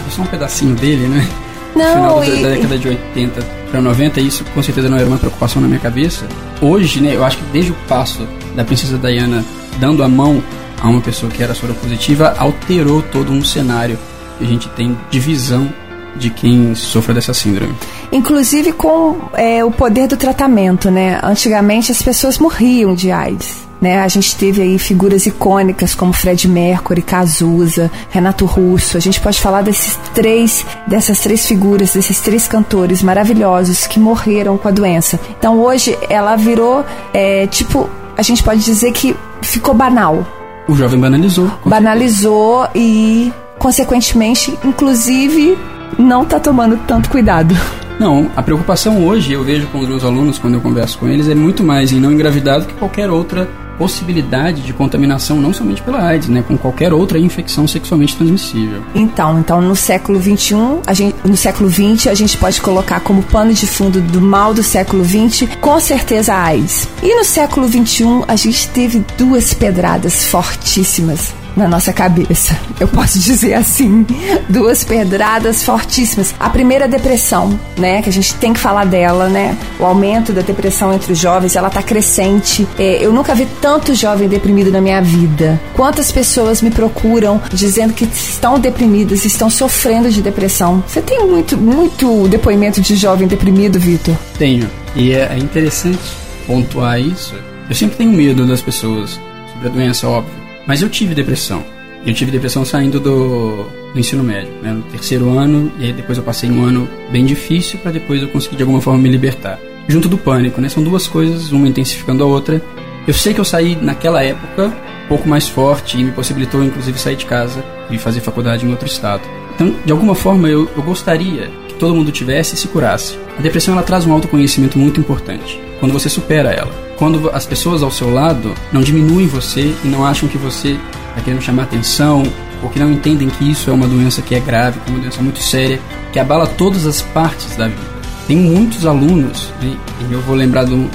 Só um pedacinho dele, né? Não, no final e... da década de 80 para 90, isso com certeza não era uma preocupação na minha cabeça. Hoje, né, eu acho que desde o passo da princesa Diana dando a mão a uma pessoa que era soropositiva, alterou todo um cenário que a gente tem de visão de quem sofre dessa síndrome. Inclusive com é, o poder do tratamento, né? Antigamente as pessoas morriam de AIDS. Né? A gente teve aí figuras icônicas como Fred Mercury, Cazuza, Renato Russo. A gente pode falar desses três, dessas três figuras, desses três cantores maravilhosos que morreram com a doença. Então hoje ela virou, é, tipo, a gente pode dizer que ficou banal. O jovem banalizou. Banalizou e, consequentemente, inclusive, não está tomando tanto cuidado. Não, a preocupação hoje, eu vejo com os meus alunos quando eu converso com eles, é muito mais em não engravidar do que qualquer outra possibilidade de contaminação não somente pela AIDS, né, com qualquer outra infecção sexualmente transmissível. Então, então no século 21, a gente, no século 20 a gente pode colocar como pano de fundo do mal do século 20, com certeza a AIDS. E no século 21 a gente teve duas pedradas fortíssimas na nossa cabeça. Eu posso dizer assim, duas pedradas fortíssimas. A primeira depressão, né, que a gente tem que falar dela, né? O aumento da depressão entre os jovens, ela tá crescente. É, eu nunca vi tanto jovem deprimido na minha vida. Quantas pessoas me procuram dizendo que estão deprimidas, estão sofrendo de depressão. Você tem muito, muito depoimento de jovem deprimido, Vitor? Tenho. E é interessante pontuar isso. Eu sempre tenho medo das pessoas sobre a doença, óbvio mas eu tive depressão. Eu tive depressão saindo do, do ensino médio, né, no terceiro ano, e aí depois eu passei um ano bem difícil para depois eu conseguir de alguma forma me libertar. Junto do pânico, né? São duas coisas, uma intensificando a outra. Eu sei que eu saí naquela época um pouco mais forte e me possibilitou inclusive sair de casa e fazer faculdade em outro estado. Então, de alguma forma, eu, eu gostaria que todo mundo tivesse e se curasse. A depressão ela traz um autoconhecimento muito importante quando você supera ela. Quando as pessoas ao seu lado não diminuem você e não acham que você está querendo chamar atenção, ou que não entendem que isso é uma doença que é grave, que é uma doença muito séria, que abala todas as partes da vida. Tem muitos alunos, e eu vou lembrar de, um,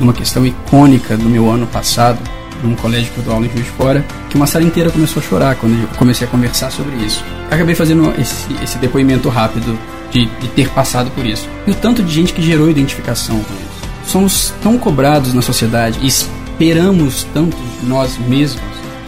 uma questão icônica do meu ano passado, num colégio que eu dou aula em Rio de Fora, que uma sala inteira começou a chorar quando eu comecei a conversar sobre isso. Acabei fazendo esse, esse depoimento rápido de, de ter passado por isso. E o tanto de gente que gerou identificação com isso somos tão cobrados na sociedade esperamos tanto de nós mesmos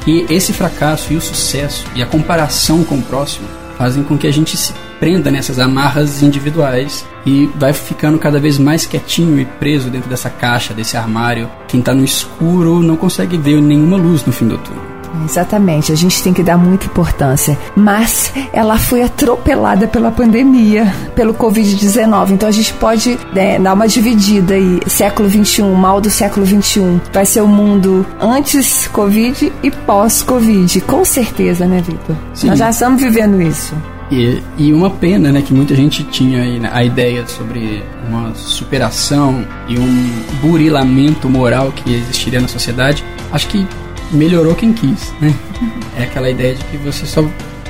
que esse fracasso e o sucesso e a comparação com o próximo fazem com que a gente se prenda nessas amarras individuais e vai ficando cada vez mais quietinho e preso dentro dessa caixa, desse armário. Quem está no escuro não consegue ver nenhuma luz no fim do túnel. Exatamente, a gente tem que dar muita importância. Mas ela foi atropelada pela pandemia, pelo Covid-19. Então a gente pode né, dar uma dividida aí. Século 21, mal do século 21. Vai ser o mundo antes Covid e pós-Covid. Com certeza, né, Vitor? Nós já estamos vivendo isso. E, e, uma pena, né, que muita gente tinha aí né, a ideia sobre uma superação e um burilamento moral que existiria na sociedade. Acho que melhorou quem quis, né? É aquela ideia de que você só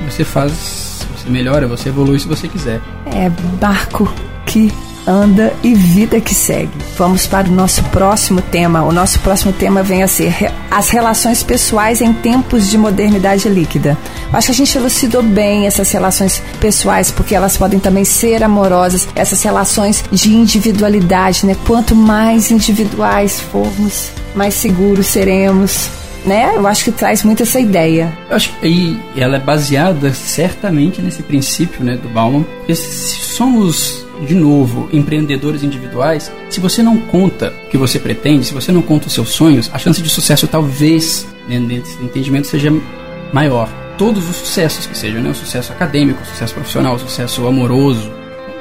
você faz, você melhora, você evolui se você quiser. É barco que anda e vida que segue. Vamos para o nosso próximo tema. O nosso próximo tema vem a ser as relações pessoais em tempos de modernidade líquida. Acho que a gente elucidou bem essas relações pessoais, porque elas podem também ser amorosas, essas relações de individualidade, né? Quanto mais individuais formos, mais seguros seremos, né? Eu acho que traz muito essa ideia. Eu acho que ela é baseada certamente nesse princípio, né, do Bauman. Porque se somos de novo, empreendedores individuais, se você não conta o que você pretende, se você não conta os seus sonhos, a chance de sucesso talvez, né, nesse entendimento, seja maior. Todos os sucessos que sejam, né, o sucesso acadêmico, o sucesso profissional, o sucesso amoroso,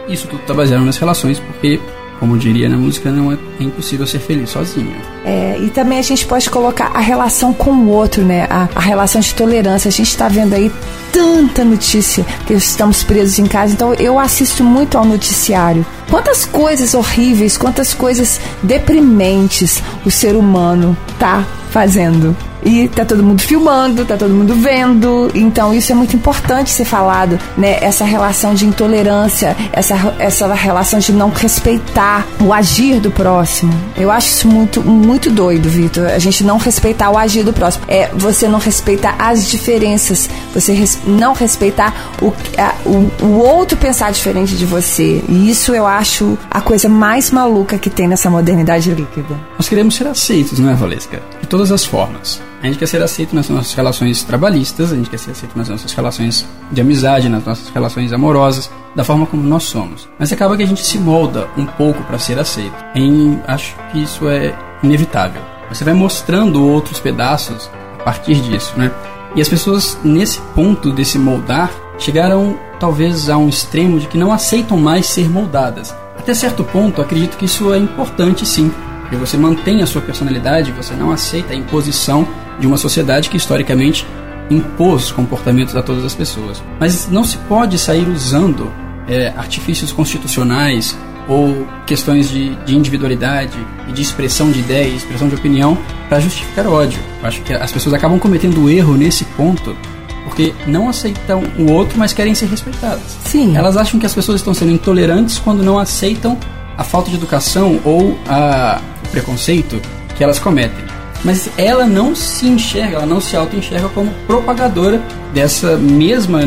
isso tudo está baseado nas relações, porque como diria na música, não é, é impossível ser feliz sozinho. É, e também a gente pode colocar a relação com o outro, né? A, a relação de tolerância. A gente está vendo aí tanta notícia que estamos presos em casa, então eu assisto muito ao noticiário. Quantas coisas horríveis, quantas coisas deprimentes o ser humano tá fazendo. E tá todo mundo filmando, tá todo mundo vendo. Então isso é muito importante ser falado, né? Essa relação de intolerância, essa, essa relação de não respeitar o agir do próximo. Eu acho isso muito, muito doido, Vitor. A gente não respeitar o agir do próximo. É você não respeitar as diferenças, você res, não respeitar o, a, o, o outro pensar diferente de você. E isso eu acho a coisa mais maluca que tem nessa modernidade líquida. Nós queremos ser aceitos, não é, Valesca? De todas as formas. A gente quer ser aceito nas nossas relações trabalhistas, a gente quer ser aceito nas nossas relações de amizade, nas nossas relações amorosas, da forma como nós somos. Mas acaba que a gente se molda um pouco para ser aceito. Em, acho que isso é inevitável. Você vai mostrando outros pedaços a partir disso, né? E as pessoas nesse ponto desse moldar chegaram talvez a um extremo de que não aceitam mais ser moldadas. Até certo ponto, acredito que isso é importante sim, porque você mantém a sua personalidade, você não aceita a imposição de uma sociedade que historicamente impôs comportamentos a todas as pessoas. Mas não se pode sair usando é, artifícios constitucionais ou questões de, de individualidade e de expressão de ideia, expressão de opinião para justificar ódio. Eu acho que as pessoas acabam cometendo erro nesse ponto porque não aceitam o outro, mas querem ser respeitadas. Sim. Elas acham que as pessoas estão sendo intolerantes quando não aceitam a falta de educação ou a, o preconceito que elas cometem. Mas ela não se enxerga, ela não se auto-enxerga como propagadora dessa mesma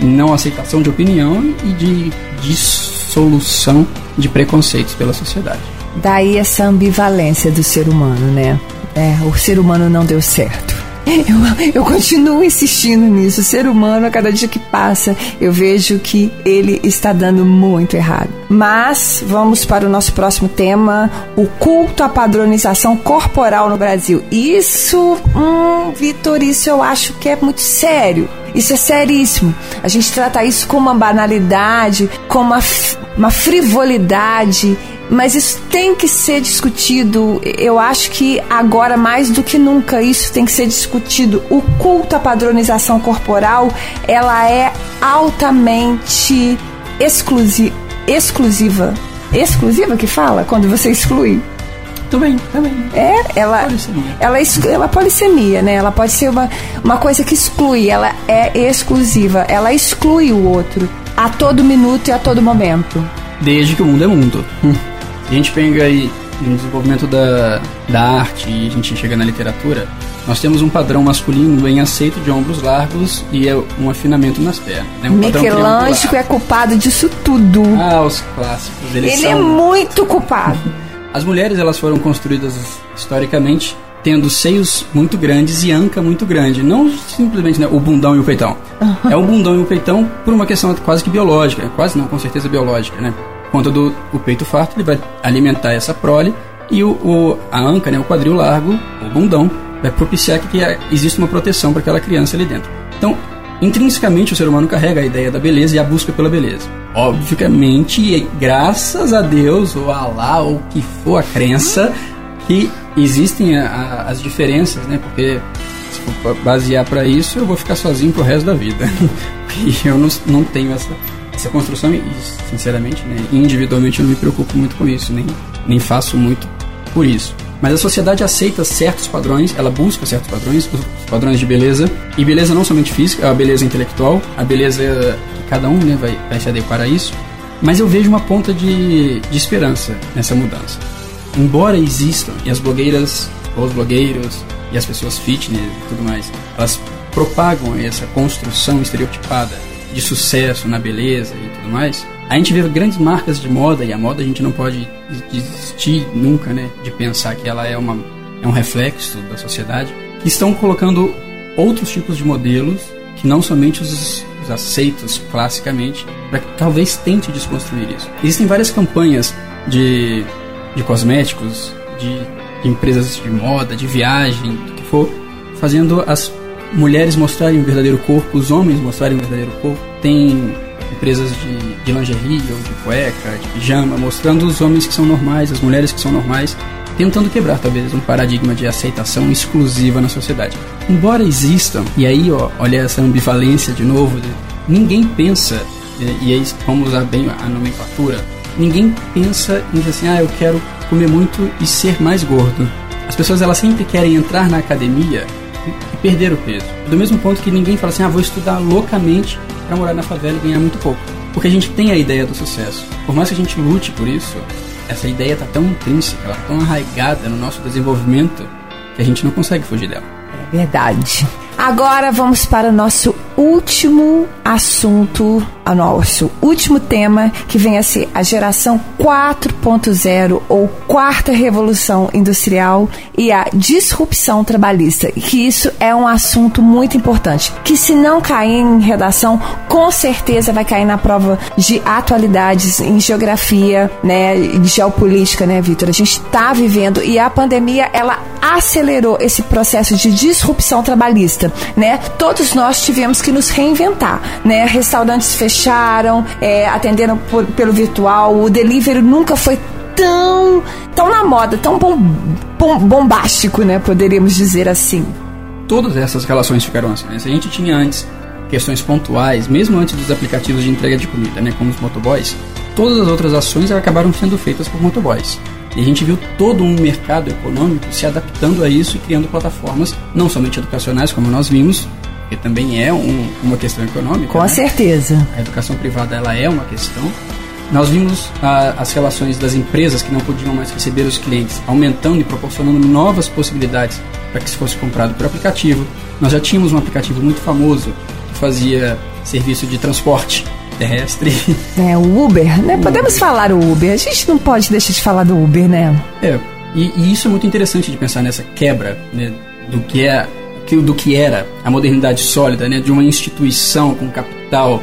não aceitação de opinião e de dissolução de preconceitos pela sociedade. Daí essa ambivalência do ser humano, né? É, o ser humano não deu certo. Eu, eu, continuo insistindo nisso. O ser humano, a cada dia que passa, eu vejo que ele está dando muito errado. Mas vamos para o nosso próximo tema: o culto à padronização corporal no Brasil. Isso, hum, Vitor, isso eu acho que é muito sério. Isso é seríssimo. A gente trata isso como uma banalidade, como uma, uma frivolidade mas isso tem que ser discutido. Eu acho que agora mais do que nunca isso tem que ser discutido. O culto à padronização corporal, ela é altamente exclusi exclusiva. Exclusiva que fala quando você exclui? Também, também. É, ela, polissemia. ela, ela é polissemia, né? Ela pode ser uma, uma coisa que exclui, ela é exclusiva, ela exclui o outro a todo minuto e a todo momento. Desde que o mundo é mundo. Hum a gente pega aí no desenvolvimento da, da arte e a gente chega na literatura, nós temos um padrão masculino bem aceito de ombros largos e é um afinamento nas pernas. Né? Um Michelangelo é culpado disso tudo. Ah, os clássicos. Eles Ele são... é muito culpado. As mulheres elas foram construídas historicamente tendo seios muito grandes e anca muito grande. Não simplesmente né, o bundão e o peitão. Uhum. É o bundão e o peitão por uma questão quase que biológica. Quase não, com certeza biológica, né? Conta do o peito farto, ele vai alimentar essa prole e o, o, a anca, né, o quadril largo, o bundão, vai propiciar que, que exista uma proteção para aquela criança ali dentro. Então, intrinsecamente o ser humano carrega a ideia da beleza e a busca pela beleza. Obviamente, graças a Deus, ou a Allah, ou que for a crença, que existem a, a, as diferenças, né? Porque se for basear para isso, eu vou ficar sozinho pro resto da vida. e eu não, não tenho essa essa construção e, sinceramente, né, individualmente eu não me preocupo muito com isso, nem, nem faço muito por isso. Mas a sociedade aceita certos padrões, ela busca certos padrões, os padrões de beleza, e beleza não somente física, a beleza intelectual, a beleza que cada um né, vai, vai se adequar a isso. Mas eu vejo uma ponta de, de esperança nessa mudança. Embora existam, e as blogueiras, ou os blogueiros, e as pessoas fitness e tudo mais, elas propagam essa construção estereotipada de sucesso na beleza e tudo mais, a gente vê grandes marcas de moda, e a moda a gente não pode desistir nunca, né, de pensar que ela é, uma, é um reflexo da sociedade, que estão colocando outros tipos de modelos que não somente os, os aceitos classicamente, para que talvez tente desconstruir isso. Existem várias campanhas de, de cosméticos, de, de empresas de moda, de viagem, do que for, fazendo as mulheres mostrarem o verdadeiro corpo, os homens mostrarem o verdadeiro corpo. Tem empresas de, de lingerie ou de cueca, de pijama, mostrando os homens que são normais, as mulheres que são normais, tentando quebrar talvez um paradigma de aceitação exclusiva na sociedade. Embora existam, e aí ó, olha essa ambivalência de novo, de, ninguém pensa, e, e aí vamos usar bem a nomenclatura, ninguém pensa em dizer assim, ah, eu quero comer muito e ser mais gordo. As pessoas elas sempre querem entrar na academia e perder o peso. Do mesmo ponto que ninguém fala assim, ah, vou estudar loucamente para morar na favela e ganhar muito pouco. Porque a gente tem a ideia do sucesso. Por mais que a gente lute por isso, essa ideia está tão intrínseca, ela tá tão arraigada no nosso desenvolvimento que a gente não consegue fugir dela. É verdade. Agora vamos para o nosso último assunto, o nosso último tema, que vem a ser a geração 4.0 ou quarta revolução industrial e a disrupção trabalhista. Que isso é um assunto muito importante, que se não cair em redação, com certeza vai cair na prova de atualidades em geografia, né, geopolítica, né, Vitor? A gente está vivendo e a pandemia ela acelerou esse processo de disrupção trabalhista, né? Todos nós tivemos que nos reinventar, né? Restaurantes fecharam, é, atenderam por, pelo virtual, o delivery nunca foi tão, tão na moda, tão bom, bom, bombástico, né? Poderíamos dizer assim. Todas essas relações ficaram assim. Né? Se a gente tinha antes questões pontuais, mesmo antes dos aplicativos de entrega de comida, né, como os motoboys, todas as outras ações acabaram sendo feitas por motoboys. E a gente viu todo um mercado econômico se adaptando a isso e criando plataformas, não somente educacionais, como nós vimos, que também é um, uma questão econômica. Com né? certeza. A educação privada ela é uma questão. Nós vimos a, as relações das empresas que não podiam mais receber os clientes aumentando e proporcionando novas possibilidades para que se fosse comprado por aplicativo. Nós já tínhamos um aplicativo muito famoso que fazia serviço de transporte terrestre. É, o Uber, né? Podemos falar o Uber. A gente não pode deixar de falar do Uber, né? É, e, e isso é muito interessante de pensar nessa quebra né, do que é do que era a modernidade sólida, né, de uma instituição com capital,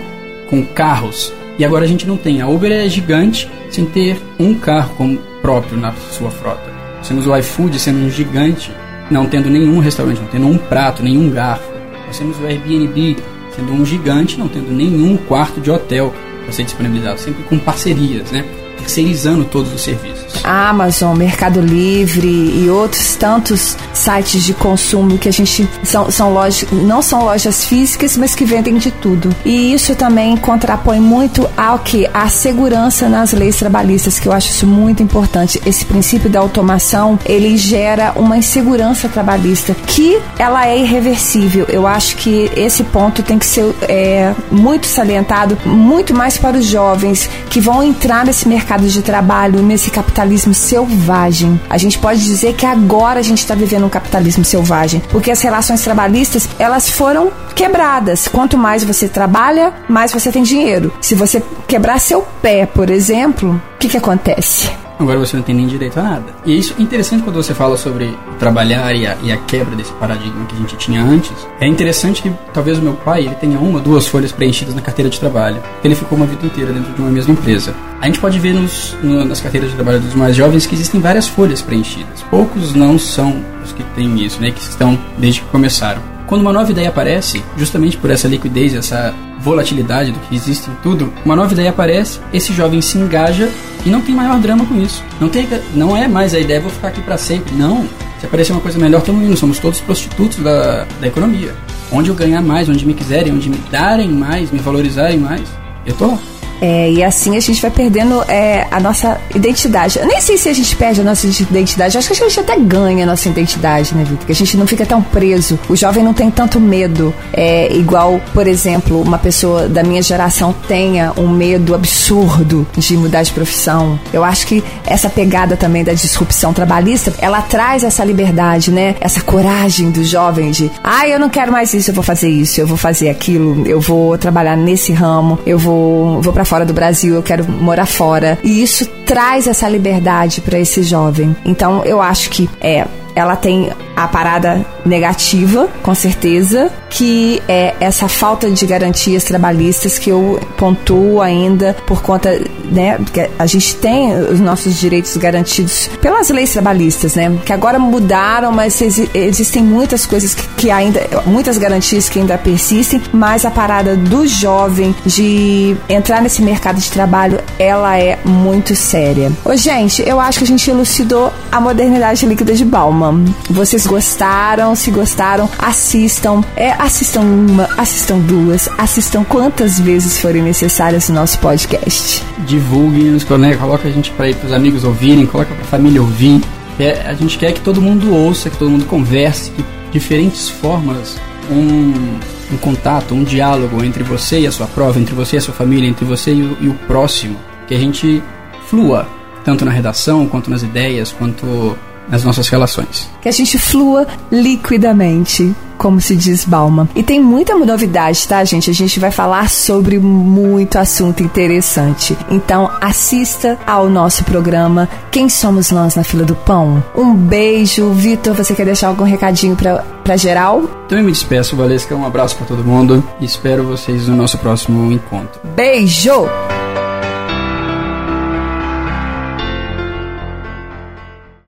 com carros. E agora a gente não tem. A Uber é gigante sem ter um carro como próprio na sua frota. Nós temos o iFood sendo um gigante, não tendo nenhum restaurante, não tendo um prato, nenhum garfo. Nós temos o Airbnb sendo um gigante, não tendo nenhum quarto de hotel para ser disponibilizado, sempre com parcerias, né? Terceirizando todos os serviços. Amazon, Mercado Livre e outros tantos sites de consumo que a gente são, são lojas, não são lojas físicas, mas que vendem de tudo. E isso também contrapõe muito ao que a segurança nas leis trabalhistas, que eu acho isso muito importante. Esse princípio da automação, ele gera uma insegurança trabalhista que ela é irreversível. Eu acho que esse ponto tem que ser é, muito salientado, muito mais para os jovens que vão entrar nesse mercado de trabalho, nesse capitalismo selvagem. A gente pode dizer que agora a gente está vivendo um capitalismo selvagem, porque as relações trabalhistas elas foram quebradas. Quanto mais você trabalha, mais você tem dinheiro. Se você quebrar seu pé, por exemplo, o que, que acontece? Agora você não tem nem direito a nada. E isso é interessante quando você fala sobre trabalhar e a, e a, quebra desse paradigma que a gente tinha antes. É interessante que talvez o meu pai ele tenha uma, duas folhas preenchidas na carteira de trabalho. Ele ficou uma vida inteira dentro de uma mesma empresa. A gente pode ver nos, no, nas carteiras de trabalho dos mais jovens que existem várias folhas preenchidas. Poucos não são os que têm isso, né? Que estão desde que começaram. Quando uma nova ideia aparece, justamente por essa liquidez, essa volatilidade do que existe em tudo, uma nova ideia aparece, esse jovem se engaja e não tem maior drama com isso. Não, tem, não é mais a ideia, vou ficar aqui para sempre. Não. Se aparecer uma coisa melhor, estamos indo. Somos todos prostitutos da, da economia. Onde eu ganhar mais, onde me quiserem, onde me darem mais, me valorizarem mais, eu tô lá. É, e assim a gente vai perdendo é, a nossa identidade. Eu nem sei se a gente perde a nossa identidade, acho que a gente até ganha a nossa identidade, né, Vitor? Que a gente não fica tão preso. O jovem não tem tanto medo, é, igual, por exemplo, uma pessoa da minha geração tenha um medo absurdo de mudar de profissão. Eu acho que essa pegada também da disrupção trabalhista, ela traz essa liberdade, né? Essa coragem do jovem de, ah, eu não quero mais isso, eu vou fazer isso, eu vou fazer aquilo, eu vou trabalhar nesse ramo, eu vou, vou para fora do Brasil, eu quero morar fora. E isso traz essa liberdade para esse jovem. Então eu acho que é ela tem a parada negativa, com certeza, que é essa falta de garantias trabalhistas que eu pontuo ainda por conta, né, que a gente tem os nossos direitos garantidos pelas leis trabalhistas, né, que agora mudaram, mas existem muitas coisas que, que ainda, muitas garantias que ainda persistem, mas a parada do jovem de entrar nesse mercado de trabalho, ela é muito séria. Ô, gente, eu acho que a gente elucidou a modernidade líquida de Bauman. Vocês gostaram? Se gostaram, assistam. É, assistam uma, assistam duas, assistam quantas vezes forem necessárias no nosso podcast. Divulguem, né? coloca a gente para ir os amigos ouvirem, coloca para a família ouvir. É, a gente quer que todo mundo ouça, que todo mundo converse, que diferentes formas um, um contato, um diálogo entre você e a sua prova, entre você e a sua família, entre você e o, e o próximo, que a gente flua tanto na redação quanto nas ideias, quanto nas nossas relações. Que a gente flua liquidamente, como se diz Balma. E tem muita novidade, tá, gente? A gente vai falar sobre muito assunto interessante. Então, assista ao nosso programa Quem Somos Nós na Fila do Pão. Um beijo. Vitor, você quer deixar algum recadinho pra, pra geral? Também me despeço, Valesca. Um abraço para todo mundo e espero vocês no nosso próximo encontro. Beijo!